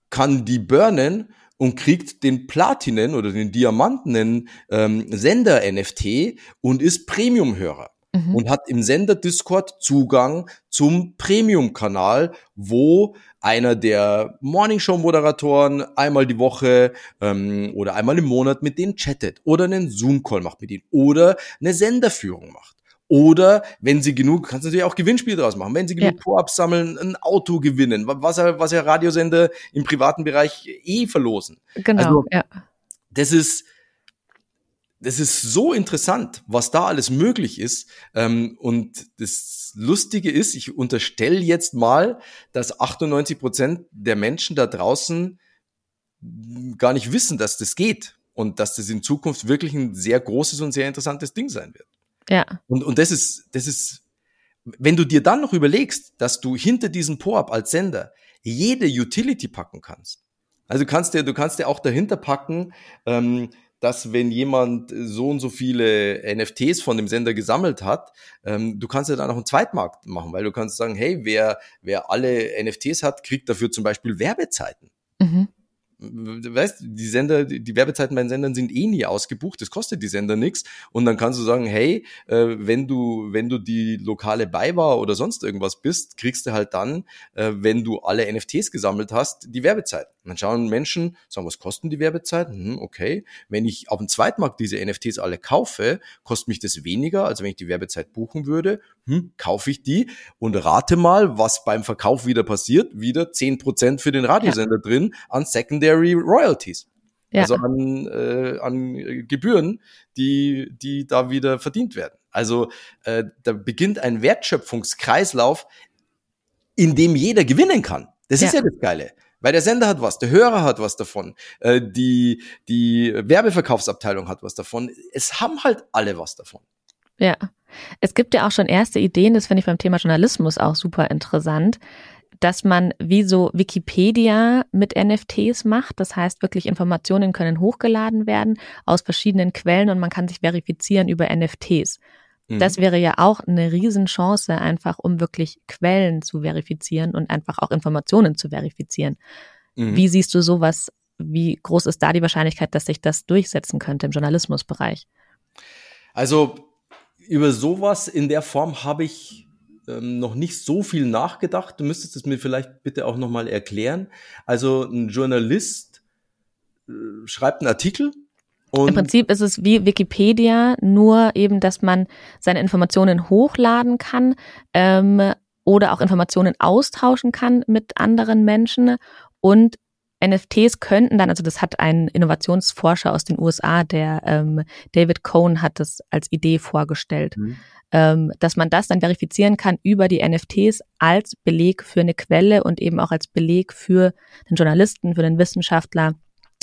kann die burnen und kriegt den Platinen oder den diamantenen ähm, Sender-NFT und ist Premium-Hörer mhm. und hat im Sender Discord Zugang zum Premium-Kanal, wo einer der Morningshow-Moderatoren einmal die Woche ähm, oder einmal im Monat mit denen chattet oder einen Zoom-Call macht mit ihnen oder eine Senderführung macht. Oder wenn sie genug, kannst du natürlich auch Gewinnspiele draus machen, wenn sie genug ja. Po-Ups sammeln, ein Auto gewinnen, was ja, was ja Radiosender im privaten Bereich eh verlosen. Genau, also, ja. Das ist, das ist so interessant, was da alles möglich ist. Ähm, und das Lustige ist, ich unterstelle jetzt mal, dass 98 Prozent der Menschen da draußen gar nicht wissen, dass das geht und dass das in Zukunft wirklich ein sehr großes und sehr interessantes Ding sein wird. Ja. Und, und das ist, das ist, wenn du dir dann noch überlegst, dass du hinter diesem Po-Up als Sender jede Utility packen kannst. Also du kannst dir, du kannst dir auch dahinter packen, ähm, dass wenn jemand so und so viele NFTs von dem Sender gesammelt hat, ähm, du kannst ja dann auch einen Zweitmarkt machen, weil du kannst sagen, hey, wer, wer alle NFTs hat, kriegt dafür zum Beispiel Werbezeiten. Mhm weißt, die Sender, die Werbezeiten bei den Sendern sind eh nie ausgebucht, das kostet die Sender nichts. Und dann kannst du sagen, hey, äh, wenn du, wenn du die lokale Beiwahr oder sonst irgendwas bist, kriegst du halt dann, äh, wenn du alle NFTs gesammelt hast, die Werbezeit. Und dann schauen Menschen, sagen, was kosten die Werbezeiten? Hm, okay. Wenn ich auf dem Zweitmarkt diese NFTs alle kaufe, kostet mich das weniger, als wenn ich die Werbezeit buchen würde. Hm, kaufe ich die und rate mal, was beim Verkauf wieder passiert. Wieder zehn Prozent für den Radiosender ja. drin an Secondary Royalties. Ja. Also an, äh, an Gebühren, die, die da wieder verdient werden. Also äh, da beginnt ein Wertschöpfungskreislauf, in dem jeder gewinnen kann. Das ja. ist ja das Geile. Weil der Sender hat was, der Hörer hat was davon, äh, die, die Werbeverkaufsabteilung hat was davon. Es haben halt alle was davon. Ja. Es gibt ja auch schon erste Ideen, das finde ich beim Thema Journalismus auch super interessant, dass man wie so Wikipedia mit NFTs macht. Das heißt, wirklich Informationen können hochgeladen werden aus verschiedenen Quellen und man kann sich verifizieren über NFTs. Das mhm. wäre ja auch eine Riesenchance, einfach um wirklich Quellen zu verifizieren und einfach auch Informationen zu verifizieren. Mhm. Wie siehst du sowas wie groß ist da die Wahrscheinlichkeit, dass sich das durchsetzen könnte im Journalismusbereich? Also über sowas in der Form habe ich ähm, noch nicht so viel nachgedacht. Du müsstest es mir vielleicht bitte auch nochmal erklären. Also ein Journalist äh, schreibt einen Artikel. Und Im Prinzip ist es wie Wikipedia, nur eben, dass man seine Informationen hochladen kann ähm, oder auch Informationen austauschen kann mit anderen Menschen und NFTs könnten dann, also das hat ein Innovationsforscher aus den USA, der ähm, David Cohn hat das als Idee vorgestellt, mhm. ähm, dass man das dann verifizieren kann über die NFTs als Beleg für eine Quelle und eben auch als Beleg für den Journalisten, für den Wissenschaftler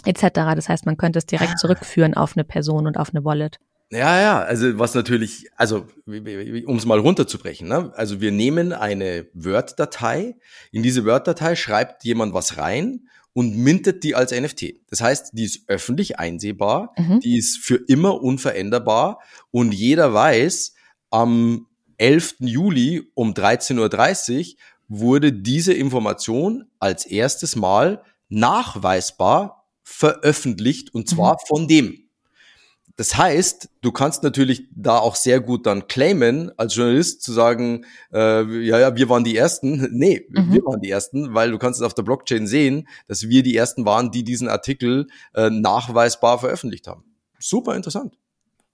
etc. Das heißt, man könnte es direkt ah. zurückführen auf eine Person und auf eine Wallet. Ja, ja, also was natürlich, also um es mal runterzubrechen, ne? also wir nehmen eine Word-Datei, in diese Word-Datei schreibt jemand was rein und mintet die als NFT. Das heißt, die ist öffentlich einsehbar, mhm. die ist für immer unveränderbar und jeder weiß, am 11. Juli um 13.30 Uhr wurde diese Information als erstes Mal nachweisbar veröffentlicht und zwar mhm. von dem. Das heißt, du kannst natürlich da auch sehr gut dann claimen, als Journalist zu sagen, äh, ja, ja, wir waren die Ersten. Nee, mhm. wir waren die Ersten, weil du kannst es auf der Blockchain sehen, dass wir die Ersten waren, die diesen Artikel äh, nachweisbar veröffentlicht haben. Super interessant.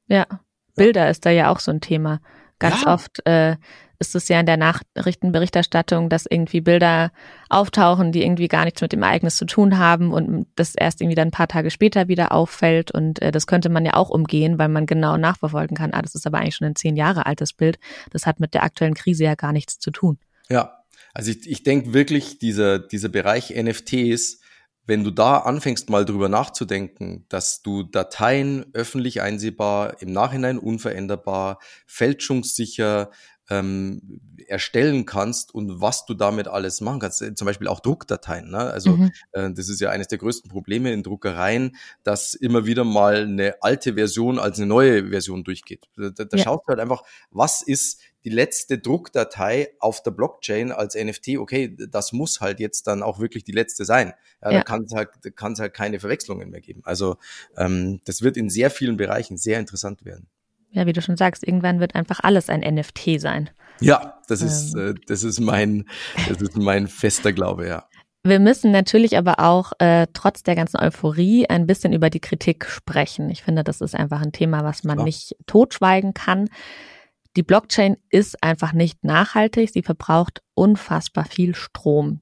Ja, Bilder ja. ist da ja auch so ein Thema. Ganz ja. oft äh, ist es ja in der Nachrichtenberichterstattung, dass irgendwie Bilder auftauchen, die irgendwie gar nichts mit dem Ereignis zu tun haben und das erst irgendwie dann ein paar Tage später wieder auffällt. Und äh, das könnte man ja auch umgehen, weil man genau nachverfolgen kann, ah, das ist aber eigentlich schon ein zehn Jahre altes Bild. Das hat mit der aktuellen Krise ja gar nichts zu tun. Ja, also ich, ich denke wirklich, dieser, dieser Bereich NFTs, wenn du da anfängst mal drüber nachzudenken, dass du Dateien öffentlich einsehbar, im Nachhinein unveränderbar, fälschungssicher, ähm, erstellen kannst und was du damit alles machen kannst. Äh, zum Beispiel auch Druckdateien. Ne? Also mhm. äh, das ist ja eines der größten Probleme in Druckereien, dass immer wieder mal eine alte Version als eine neue Version durchgeht. Da, da ja. schaust du halt einfach, was ist die letzte Druckdatei auf der Blockchain als NFT, okay, das muss halt jetzt dann auch wirklich die letzte sein. Ja, ja. Da kann es halt, kann's halt keine Verwechslungen mehr geben. Also ähm, das wird in sehr vielen Bereichen sehr interessant werden ja, wie du schon sagst, irgendwann wird einfach alles ein NFT sein. Ja, das ist, ähm. äh, das ist mein, das ist mein fester Glaube, ja. Wir müssen natürlich aber auch äh, trotz der ganzen Euphorie ein bisschen über die Kritik sprechen. Ich finde, das ist einfach ein Thema, was man ja. nicht totschweigen kann. Die Blockchain ist einfach nicht nachhaltig. Sie verbraucht unfassbar viel Strom.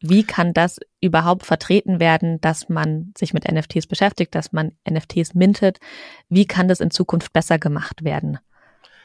Wie kann das überhaupt vertreten werden, dass man sich mit NFTs beschäftigt, dass man NFTs mintet? Wie kann das in Zukunft besser gemacht werden?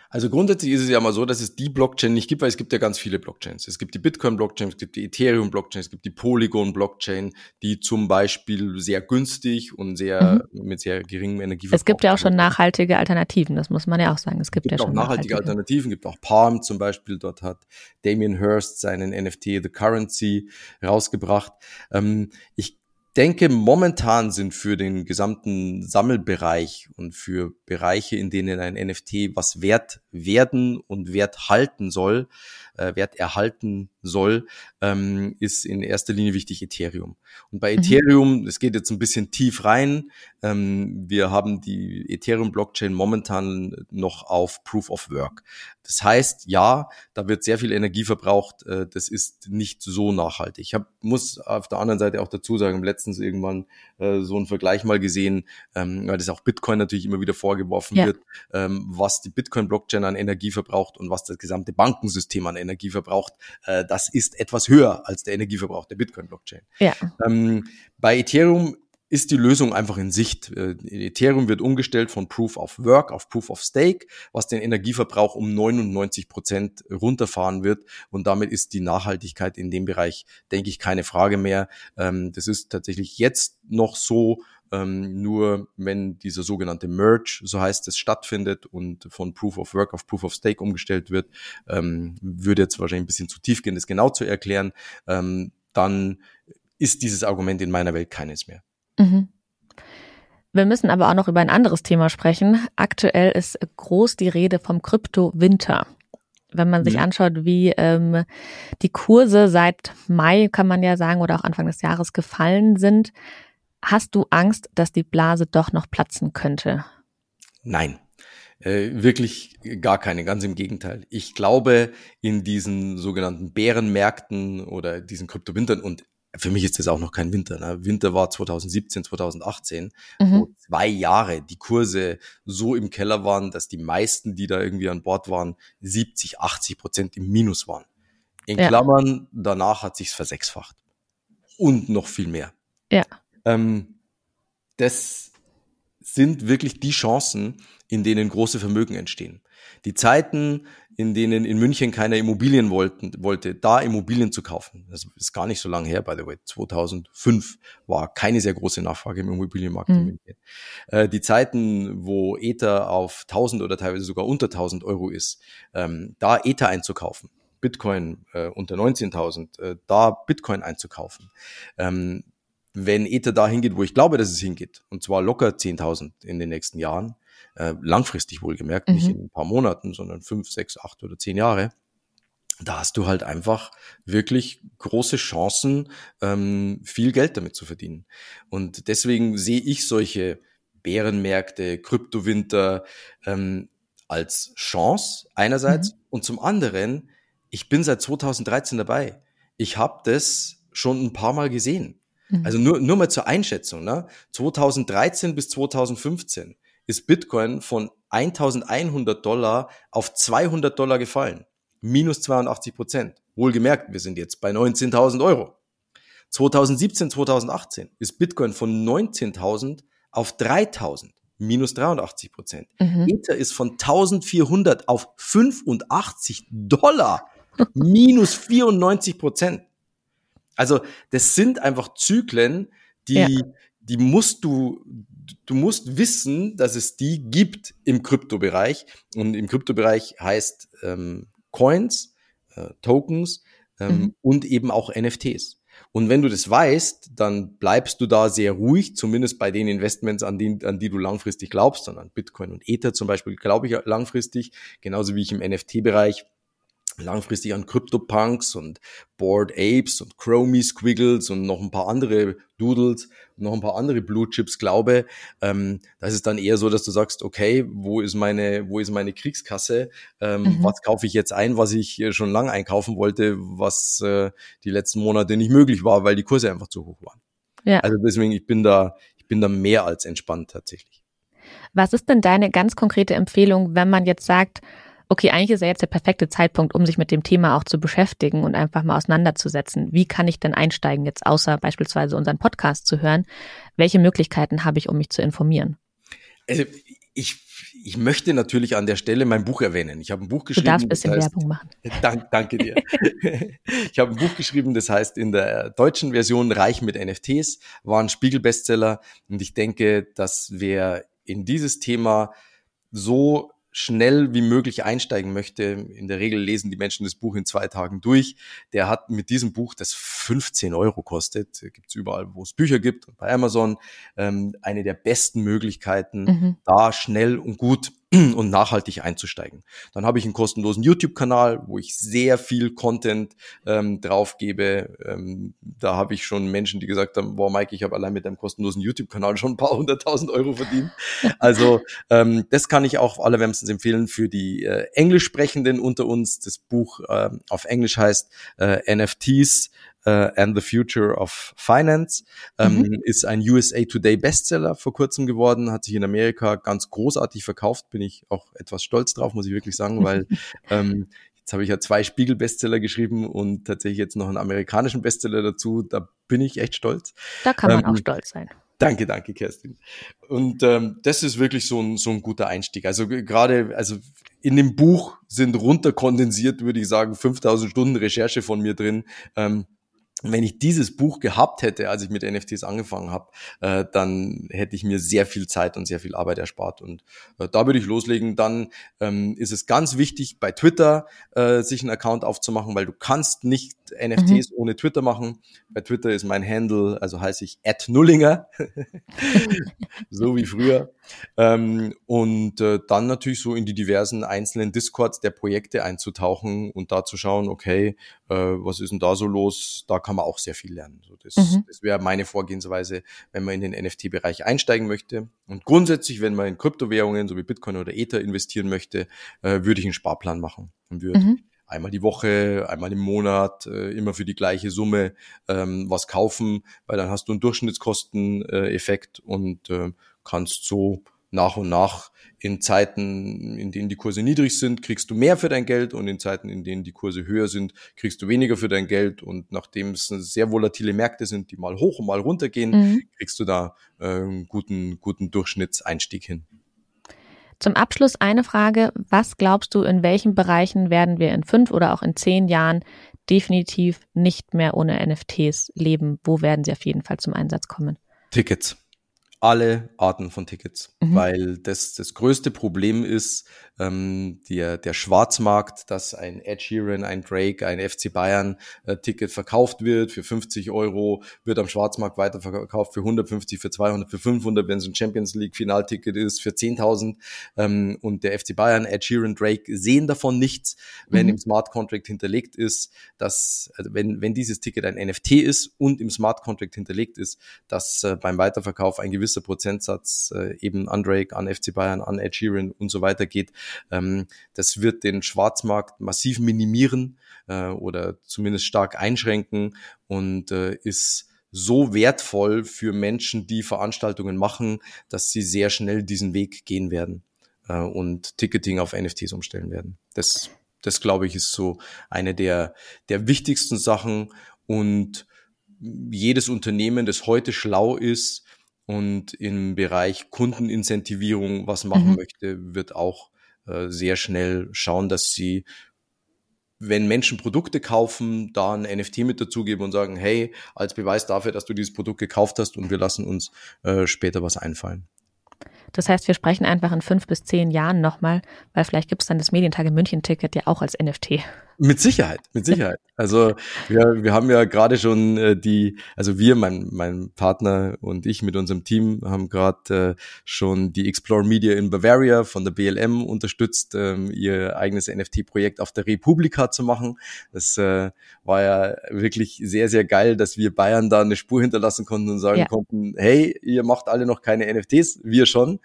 Also grundsätzlich ist es ja mal so, dass es die Blockchain nicht gibt, weil es gibt ja ganz viele Blockchains. Es gibt die Bitcoin-Blockchain, es gibt die Ethereum-Blockchain, es gibt die Polygon-Blockchain, die zum Beispiel sehr günstig und sehr mhm. mit sehr geringem Energieverbrauch. Es gibt ja auch schon nachhaltige Alternativen, das muss man ja auch sagen. Es gibt, es gibt ja auch schon nachhaltige, nachhaltige Alternativen, gibt auch Palm zum Beispiel. Dort hat Damien Hirst seinen NFT The Currency rausgebracht. Ähm, ich denke, momentan sind für den gesamten Sammelbereich und für Bereiche, in denen ein NFT was wert werden und wert halten soll, äh, Wert erhalten soll, ähm, ist in erster Linie wichtig Ethereum. Und bei mhm. Ethereum, es geht jetzt ein bisschen tief rein, ähm, wir haben die Ethereum-Blockchain momentan noch auf Proof of Work. Das heißt, ja, da wird sehr viel Energie verbraucht. Äh, das ist nicht so nachhaltig. Ich hab, muss auf der anderen Seite auch dazu sagen, letztens irgendwann äh, so einen Vergleich mal gesehen, ähm, weil das auch Bitcoin natürlich immer wieder vorgeworfen ja. wird, ähm, was die Bitcoin-Blockchain an Energie verbraucht und was das gesamte Bankensystem an Energie verbraucht. Äh, das ist etwas höher als der Energieverbrauch der Bitcoin-Blockchain. Ja. Ähm, bei Ethereum ist die Lösung einfach in Sicht. Äh, Ethereum wird umgestellt von Proof of Work auf Proof of Stake, was den Energieverbrauch um 99 Prozent runterfahren wird. Und damit ist die Nachhaltigkeit in dem Bereich, denke ich, keine Frage mehr. Ähm, das ist tatsächlich jetzt noch so, ähm, nur wenn dieser sogenannte Merge, so heißt es, stattfindet und von Proof of Work auf Proof of Stake umgestellt wird, ähm, würde jetzt wahrscheinlich ein bisschen zu tief gehen, das genau zu erklären, dann ist dieses Argument in meiner Welt keines mehr. Mhm. Wir müssen aber auch noch über ein anderes Thema sprechen. Aktuell ist groß die Rede vom Krypto-Winter. wenn man sich mhm. anschaut, wie ähm, die Kurse seit Mai, kann man ja sagen, oder auch Anfang des Jahres gefallen sind. Hast du Angst, dass die Blase doch noch platzen könnte? Nein. Äh, wirklich gar keine, ganz im Gegenteil. Ich glaube in diesen sogenannten Bärenmärkten oder diesen Kryptowintern und für mich ist das auch noch kein Winter. Ne? Winter war 2017, 2018, mhm. wo zwei Jahre die Kurse so im Keller waren, dass die meisten, die da irgendwie an Bord waren, 70, 80 Prozent im Minus waren. In ja. Klammern, danach hat sich's versechsfacht. Und noch viel mehr. Ja. Ähm, das sind wirklich die Chancen, in denen große Vermögen entstehen. Die Zeiten, in denen in München keiner Immobilien wollten, wollte, da Immobilien zu kaufen. Das ist gar nicht so lange her, by the way. 2005 war keine sehr große Nachfrage im Immobilienmarkt mhm. in München. Äh, die Zeiten, wo Ether auf 1000 oder teilweise sogar unter 1000 Euro ist, ähm, da Ether einzukaufen, Bitcoin äh, unter 19.000, äh, da Bitcoin einzukaufen. Ähm, wenn Ether da hingeht, wo ich glaube, dass es hingeht, und zwar locker 10.000 in den nächsten Jahren, äh, langfristig wohlgemerkt, mhm. nicht in ein paar Monaten, sondern fünf, sechs, acht oder zehn Jahre, da hast du halt einfach wirklich große Chancen, ähm, viel Geld damit zu verdienen. Und deswegen sehe ich solche Bärenmärkte, Kryptowinter ähm, als Chance einerseits mhm. und zum anderen, ich bin seit 2013 dabei. Ich habe das schon ein paar Mal gesehen. Mhm. Also nur, nur mal zur Einschätzung. Ne? 2013 bis 2015 ist Bitcoin von 1100 Dollar auf 200 Dollar gefallen. Minus 82 Prozent. Wohlgemerkt, wir sind jetzt bei 19.000 Euro. 2017, 2018 ist Bitcoin von 19.000 auf 3.000. Minus 83 Prozent. Mhm. Ether ist von 1400 auf 85 Dollar. Minus 94 Prozent. Also, das sind einfach Zyklen, die, ja. die musst du, du musst wissen, dass es die gibt im Kryptobereich. Und im Kryptobereich heißt ähm, Coins, äh, Tokens ähm, mhm. und eben auch NFTs. Und wenn du das weißt, dann bleibst du da sehr ruhig, zumindest bei den Investments, an die, an die du langfristig glaubst, an Bitcoin und Ether zum Beispiel glaube ich langfristig, genauso wie ich im NFT-Bereich langfristig an CryptoPunks und Bored Apes und Chromie Squiggles und noch ein paar andere Doodles und noch ein paar andere Blue Chips glaube, ähm, das ist dann eher so, dass du sagst, okay, wo ist meine, wo ist meine Kriegskasse? Ähm, mhm. Was kaufe ich jetzt ein, was ich schon lange einkaufen wollte, was äh, die letzten Monate nicht möglich war, weil die Kurse einfach zu hoch waren. Ja. Also deswegen, ich bin da, ich bin da mehr als entspannt tatsächlich. Was ist denn deine ganz konkrete Empfehlung, wenn man jetzt sagt, okay, eigentlich ist ja jetzt der perfekte Zeitpunkt, um sich mit dem Thema auch zu beschäftigen und einfach mal auseinanderzusetzen. Wie kann ich denn einsteigen, jetzt außer beispielsweise unseren Podcast zu hören? Welche Möglichkeiten habe ich, um mich zu informieren? Also ich, ich möchte natürlich an der Stelle mein Buch erwähnen. Ich habe ein Buch geschrieben. Du darfst ein bisschen heißt, Werbung machen. Dank, danke dir. ich habe ein Buch geschrieben, das heißt in der deutschen Version Reich mit NFTs, war ein Spiegel-Bestseller und ich denke, dass wer in dieses Thema so schnell wie möglich einsteigen möchte, in der Regel lesen die Menschen das Buch in zwei Tagen durch. Der hat mit diesem Buch, das 15 Euro kostet, gibt's überall, wo es Bücher gibt, bei Amazon, ähm, eine der besten Möglichkeiten, mhm. da schnell und gut und nachhaltig einzusteigen. Dann habe ich einen kostenlosen YouTube-Kanal, wo ich sehr viel Content ähm, draufgebe. Ähm, da habe ich schon Menschen, die gesagt haben, boah Mike, ich habe allein mit einem kostenlosen YouTube-Kanal schon ein paar hunderttausend Euro verdient. Also ähm, das kann ich auch allerwärmstens empfehlen für die äh, Englischsprechenden unter uns. Das Buch äh, auf Englisch heißt äh, NFTs uh, and the Future of Finance. Ähm, mhm. Ist ein USA Today Bestseller vor kurzem geworden, hat sich in Amerika ganz großartig verkauft, bin ich auch etwas stolz drauf, muss ich wirklich sagen, weil ähm, Jetzt habe ich ja zwei Spiegel-Bestseller geschrieben und tatsächlich jetzt noch einen amerikanischen Bestseller dazu. Da bin ich echt stolz. Da kann man ähm, auch stolz sein. Danke, danke, Kerstin. Und ähm, das ist wirklich so ein, so ein guter Einstieg. Also gerade, also in dem Buch sind runterkondensiert, würde ich sagen, 5000 Stunden Recherche von mir drin. Ähm, wenn ich dieses Buch gehabt hätte, als ich mit NFTs angefangen habe, äh, dann hätte ich mir sehr viel Zeit und sehr viel Arbeit erspart. Und äh, da würde ich loslegen. Dann ähm, ist es ganz wichtig, bei Twitter äh, sich einen Account aufzumachen, weil du kannst nicht NFTs mhm. ohne Twitter machen. Bei Twitter ist mein Handle, also heiße ich Nullinger, so wie früher. Ähm, und äh, dann natürlich so in die diversen einzelnen Discords der Projekte einzutauchen und da zu schauen, okay, äh, was ist denn da so los? Da kann man auch sehr viel lernen. So, das mhm. das wäre meine Vorgehensweise, wenn man in den NFT-Bereich einsteigen möchte. Und grundsätzlich, wenn man in Kryptowährungen, so wie Bitcoin oder Ether investieren möchte, äh, würde ich einen Sparplan machen und würde mhm einmal die Woche, einmal im Monat, äh, immer für die gleiche Summe ähm, was kaufen, weil dann hast du einen Durchschnittskosteneffekt und äh, kannst so nach und nach in Zeiten, in denen die Kurse niedrig sind, kriegst du mehr für dein Geld und in Zeiten, in denen die Kurse höher sind, kriegst du weniger für dein Geld und nachdem es sehr volatile Märkte sind, die mal hoch und mal runter gehen, mhm. kriegst du da äh, einen guten, guten Durchschnittseinstieg hin. Zum Abschluss eine Frage. Was glaubst du, in welchen Bereichen werden wir in fünf oder auch in zehn Jahren definitiv nicht mehr ohne NFTs leben? Wo werden sie auf jeden Fall zum Einsatz kommen? Tickets alle Arten von Tickets, mhm. weil das das größte Problem ist, ähm, der, der Schwarzmarkt, dass ein Ed Sheeran, ein Drake, ein FC Bayern äh, Ticket verkauft wird für 50 Euro, wird am Schwarzmarkt weiterverkauft für 150, für 200, für 500, wenn es ein Champions League Finalticket ist, für 10.000 ähm, und der FC Bayern, Ed Sheeran, Drake sehen davon nichts, wenn mhm. im Smart Contract hinterlegt ist, dass, also wenn, wenn dieses Ticket ein NFT ist und im Smart Contract hinterlegt ist, dass äh, beim Weiterverkauf ein gewisser Prozentsatz äh, eben an Drake, an FC Bayern, an Ed Sheeran und so weiter geht, ähm, das wird den Schwarzmarkt massiv minimieren äh, oder zumindest stark einschränken und äh, ist so wertvoll für Menschen, die Veranstaltungen machen, dass sie sehr schnell diesen Weg gehen werden äh, und Ticketing auf NFTs umstellen werden. Das, das glaube ich, ist so eine der, der wichtigsten Sachen und jedes Unternehmen, das heute schlau ist und im Bereich Kundenincentivierung was machen mhm. möchte, wird auch äh, sehr schnell schauen, dass sie wenn Menschen Produkte kaufen, da ein NFT mit dazugeben und sagen, hey, als Beweis dafür, dass du dieses Produkt gekauft hast und wir lassen uns äh, später was einfallen. Das heißt, wir sprechen einfach in fünf bis zehn Jahren nochmal, weil vielleicht gibt es dann das Medientage München-Ticket ja auch als NFT. Mit Sicherheit, mit Sicherheit. Also wir, wir haben ja gerade schon äh, die, also wir, mein, mein Partner und ich mit unserem Team haben gerade äh, schon die Explore Media in Bavaria von der BLM unterstützt, ähm, ihr eigenes NFT-Projekt auf der Republika zu machen. Das äh, war ja wirklich sehr, sehr geil, dass wir Bayern da eine Spur hinterlassen konnten und sagen ja. konnten, hey, ihr macht alle noch keine NFTs, wir schon.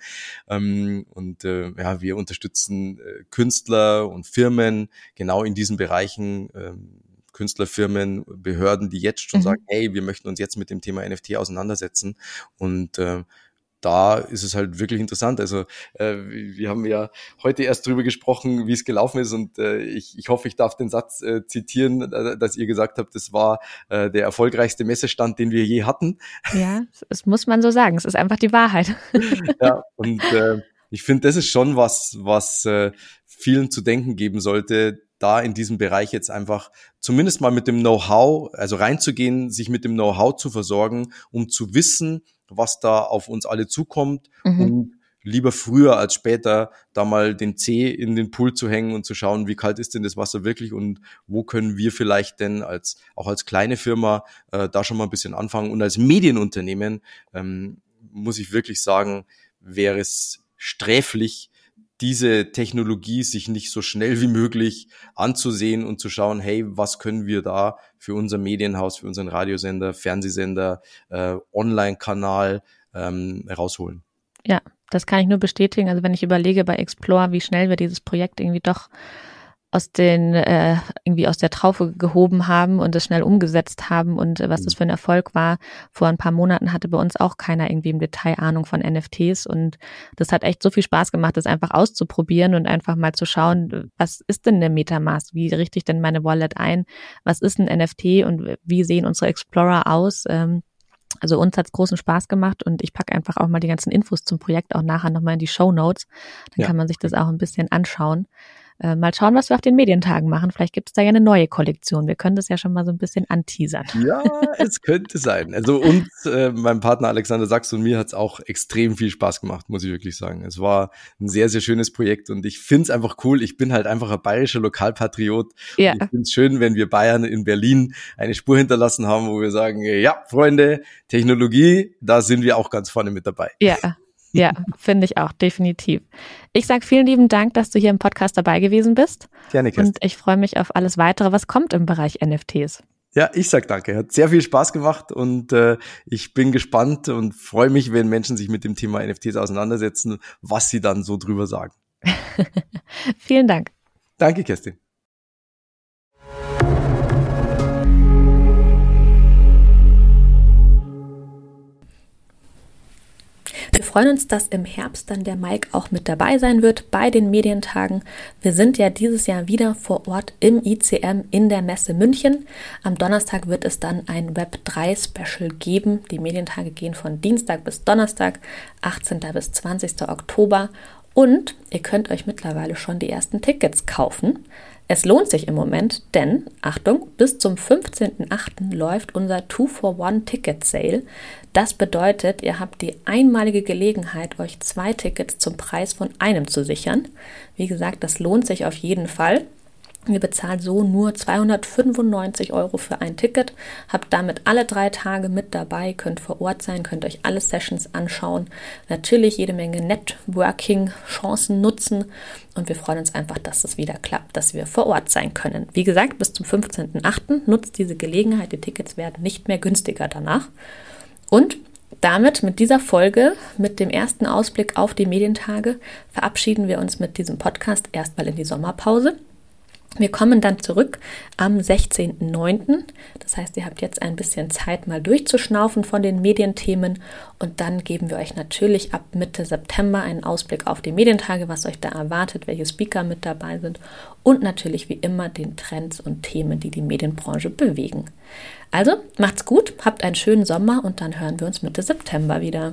Ähm, und äh, ja, wir unterstützen äh, Künstler und Firmen genau in diesem Bereichen, ähm, Künstlerfirmen, Behörden, die jetzt schon mhm. sagen, hey, wir möchten uns jetzt mit dem Thema NFT auseinandersetzen. Und äh, da ist es halt wirklich interessant. Also äh, wir haben ja heute erst drüber gesprochen, wie es gelaufen ist und äh, ich, ich hoffe, ich darf den Satz äh, zitieren, äh, dass ihr gesagt habt, das war äh, der erfolgreichste Messestand, den wir je hatten. Ja, das muss man so sagen. Es ist einfach die Wahrheit. ja, und äh, ich finde, das ist schon was, was äh, vielen zu denken geben sollte, da in diesem Bereich jetzt einfach zumindest mal mit dem Know-how, also reinzugehen, sich mit dem Know-how zu versorgen, um zu wissen, was da auf uns alle zukommt mhm. und lieber früher als später da mal den Zeh in den Pool zu hängen und zu schauen, wie kalt ist denn das Wasser wirklich und wo können wir vielleicht denn als auch als kleine Firma äh, da schon mal ein bisschen anfangen und als Medienunternehmen ähm, muss ich wirklich sagen, wäre es sträflich, diese Technologie sich nicht so schnell wie möglich anzusehen und zu schauen, hey, was können wir da für unser Medienhaus, für unseren Radiosender, Fernsehsender, äh, Online-Kanal ähm, rausholen. Ja, das kann ich nur bestätigen. Also wenn ich überlege bei Explore, wie schnell wir dieses Projekt irgendwie doch aus den äh, irgendwie aus der Traufe gehoben haben und es schnell umgesetzt haben und äh, was das mhm. für ein Erfolg war. Vor ein paar Monaten hatte bei uns auch keiner irgendwie im Detail Ahnung von NFTs und das hat echt so viel Spaß gemacht, das einfach auszuprobieren und einfach mal zu schauen, was ist denn eine Metamask? Wie richte ich denn meine Wallet ein? Was ist ein NFT und wie sehen unsere Explorer aus? Ähm, also uns hat's großen Spaß gemacht und ich packe einfach auch mal die ganzen Infos zum Projekt auch nachher nochmal in die Show Notes. Dann ja. kann man sich das auch ein bisschen anschauen. Äh, mal schauen, was wir auf den Medientagen machen. Vielleicht gibt es da ja eine neue Kollektion. Wir können das ja schon mal so ein bisschen anteasern. Ja, es könnte sein. Also uns, äh, meinem Partner Alexander Sachs und mir hat es auch extrem viel Spaß gemacht, muss ich wirklich sagen. Es war ein sehr, sehr schönes Projekt und ich finde es einfach cool. Ich bin halt einfach ein bayerischer Lokalpatriot. Ja. ich finde es schön, wenn wir Bayern in Berlin eine Spur hinterlassen haben, wo wir sagen, ja, Freunde, Technologie, da sind wir auch ganz vorne mit dabei. Ja, ja, finde ich auch, definitiv. Ich sage vielen lieben Dank, dass du hier im Podcast dabei gewesen bist. Gerne, Kerstin. Und ich freue mich auf alles weitere, was kommt im Bereich NFTs. Ja, ich sag danke. Hat sehr viel Spaß gemacht und äh, ich bin gespannt und freue mich, wenn Menschen sich mit dem Thema NFTs auseinandersetzen, was sie dann so drüber sagen. Vielen Dank. Danke, Kerstin. Wir freuen uns, dass im Herbst dann der Mike auch mit dabei sein wird bei den Medientagen. Wir sind ja dieses Jahr wieder vor Ort im ICM in der Messe München. Am Donnerstag wird es dann ein Web3 Special geben. Die Medientage gehen von Dienstag bis Donnerstag, 18. bis 20. Oktober. Und ihr könnt euch mittlerweile schon die ersten Tickets kaufen. Es lohnt sich im Moment, denn, Achtung, bis zum 15.08. läuft unser 2-for-1-Ticket-Sale. Das bedeutet, ihr habt die einmalige Gelegenheit, euch zwei Tickets zum Preis von einem zu sichern. Wie gesagt, das lohnt sich auf jeden Fall. Ihr bezahlt so nur 295 Euro für ein Ticket, habt damit alle drei Tage mit dabei, könnt vor Ort sein, könnt euch alle Sessions anschauen, natürlich jede Menge Networking-Chancen nutzen und wir freuen uns einfach, dass es wieder klappt, dass wir vor Ort sein können. Wie gesagt, bis zum 15.08. nutzt diese Gelegenheit, die Tickets werden nicht mehr günstiger danach. Und damit, mit dieser Folge, mit dem ersten Ausblick auf die Medientage, verabschieden wir uns mit diesem Podcast erstmal in die Sommerpause. Wir kommen dann zurück am 16.09. Das heißt, ihr habt jetzt ein bisschen Zeit, mal durchzuschnaufen von den Medienthemen und dann geben wir euch natürlich ab Mitte September einen Ausblick auf die Medientage, was euch da erwartet, welche Speaker mit dabei sind und natürlich wie immer den Trends und Themen, die die Medienbranche bewegen. Also macht's gut, habt einen schönen Sommer und dann hören wir uns Mitte September wieder.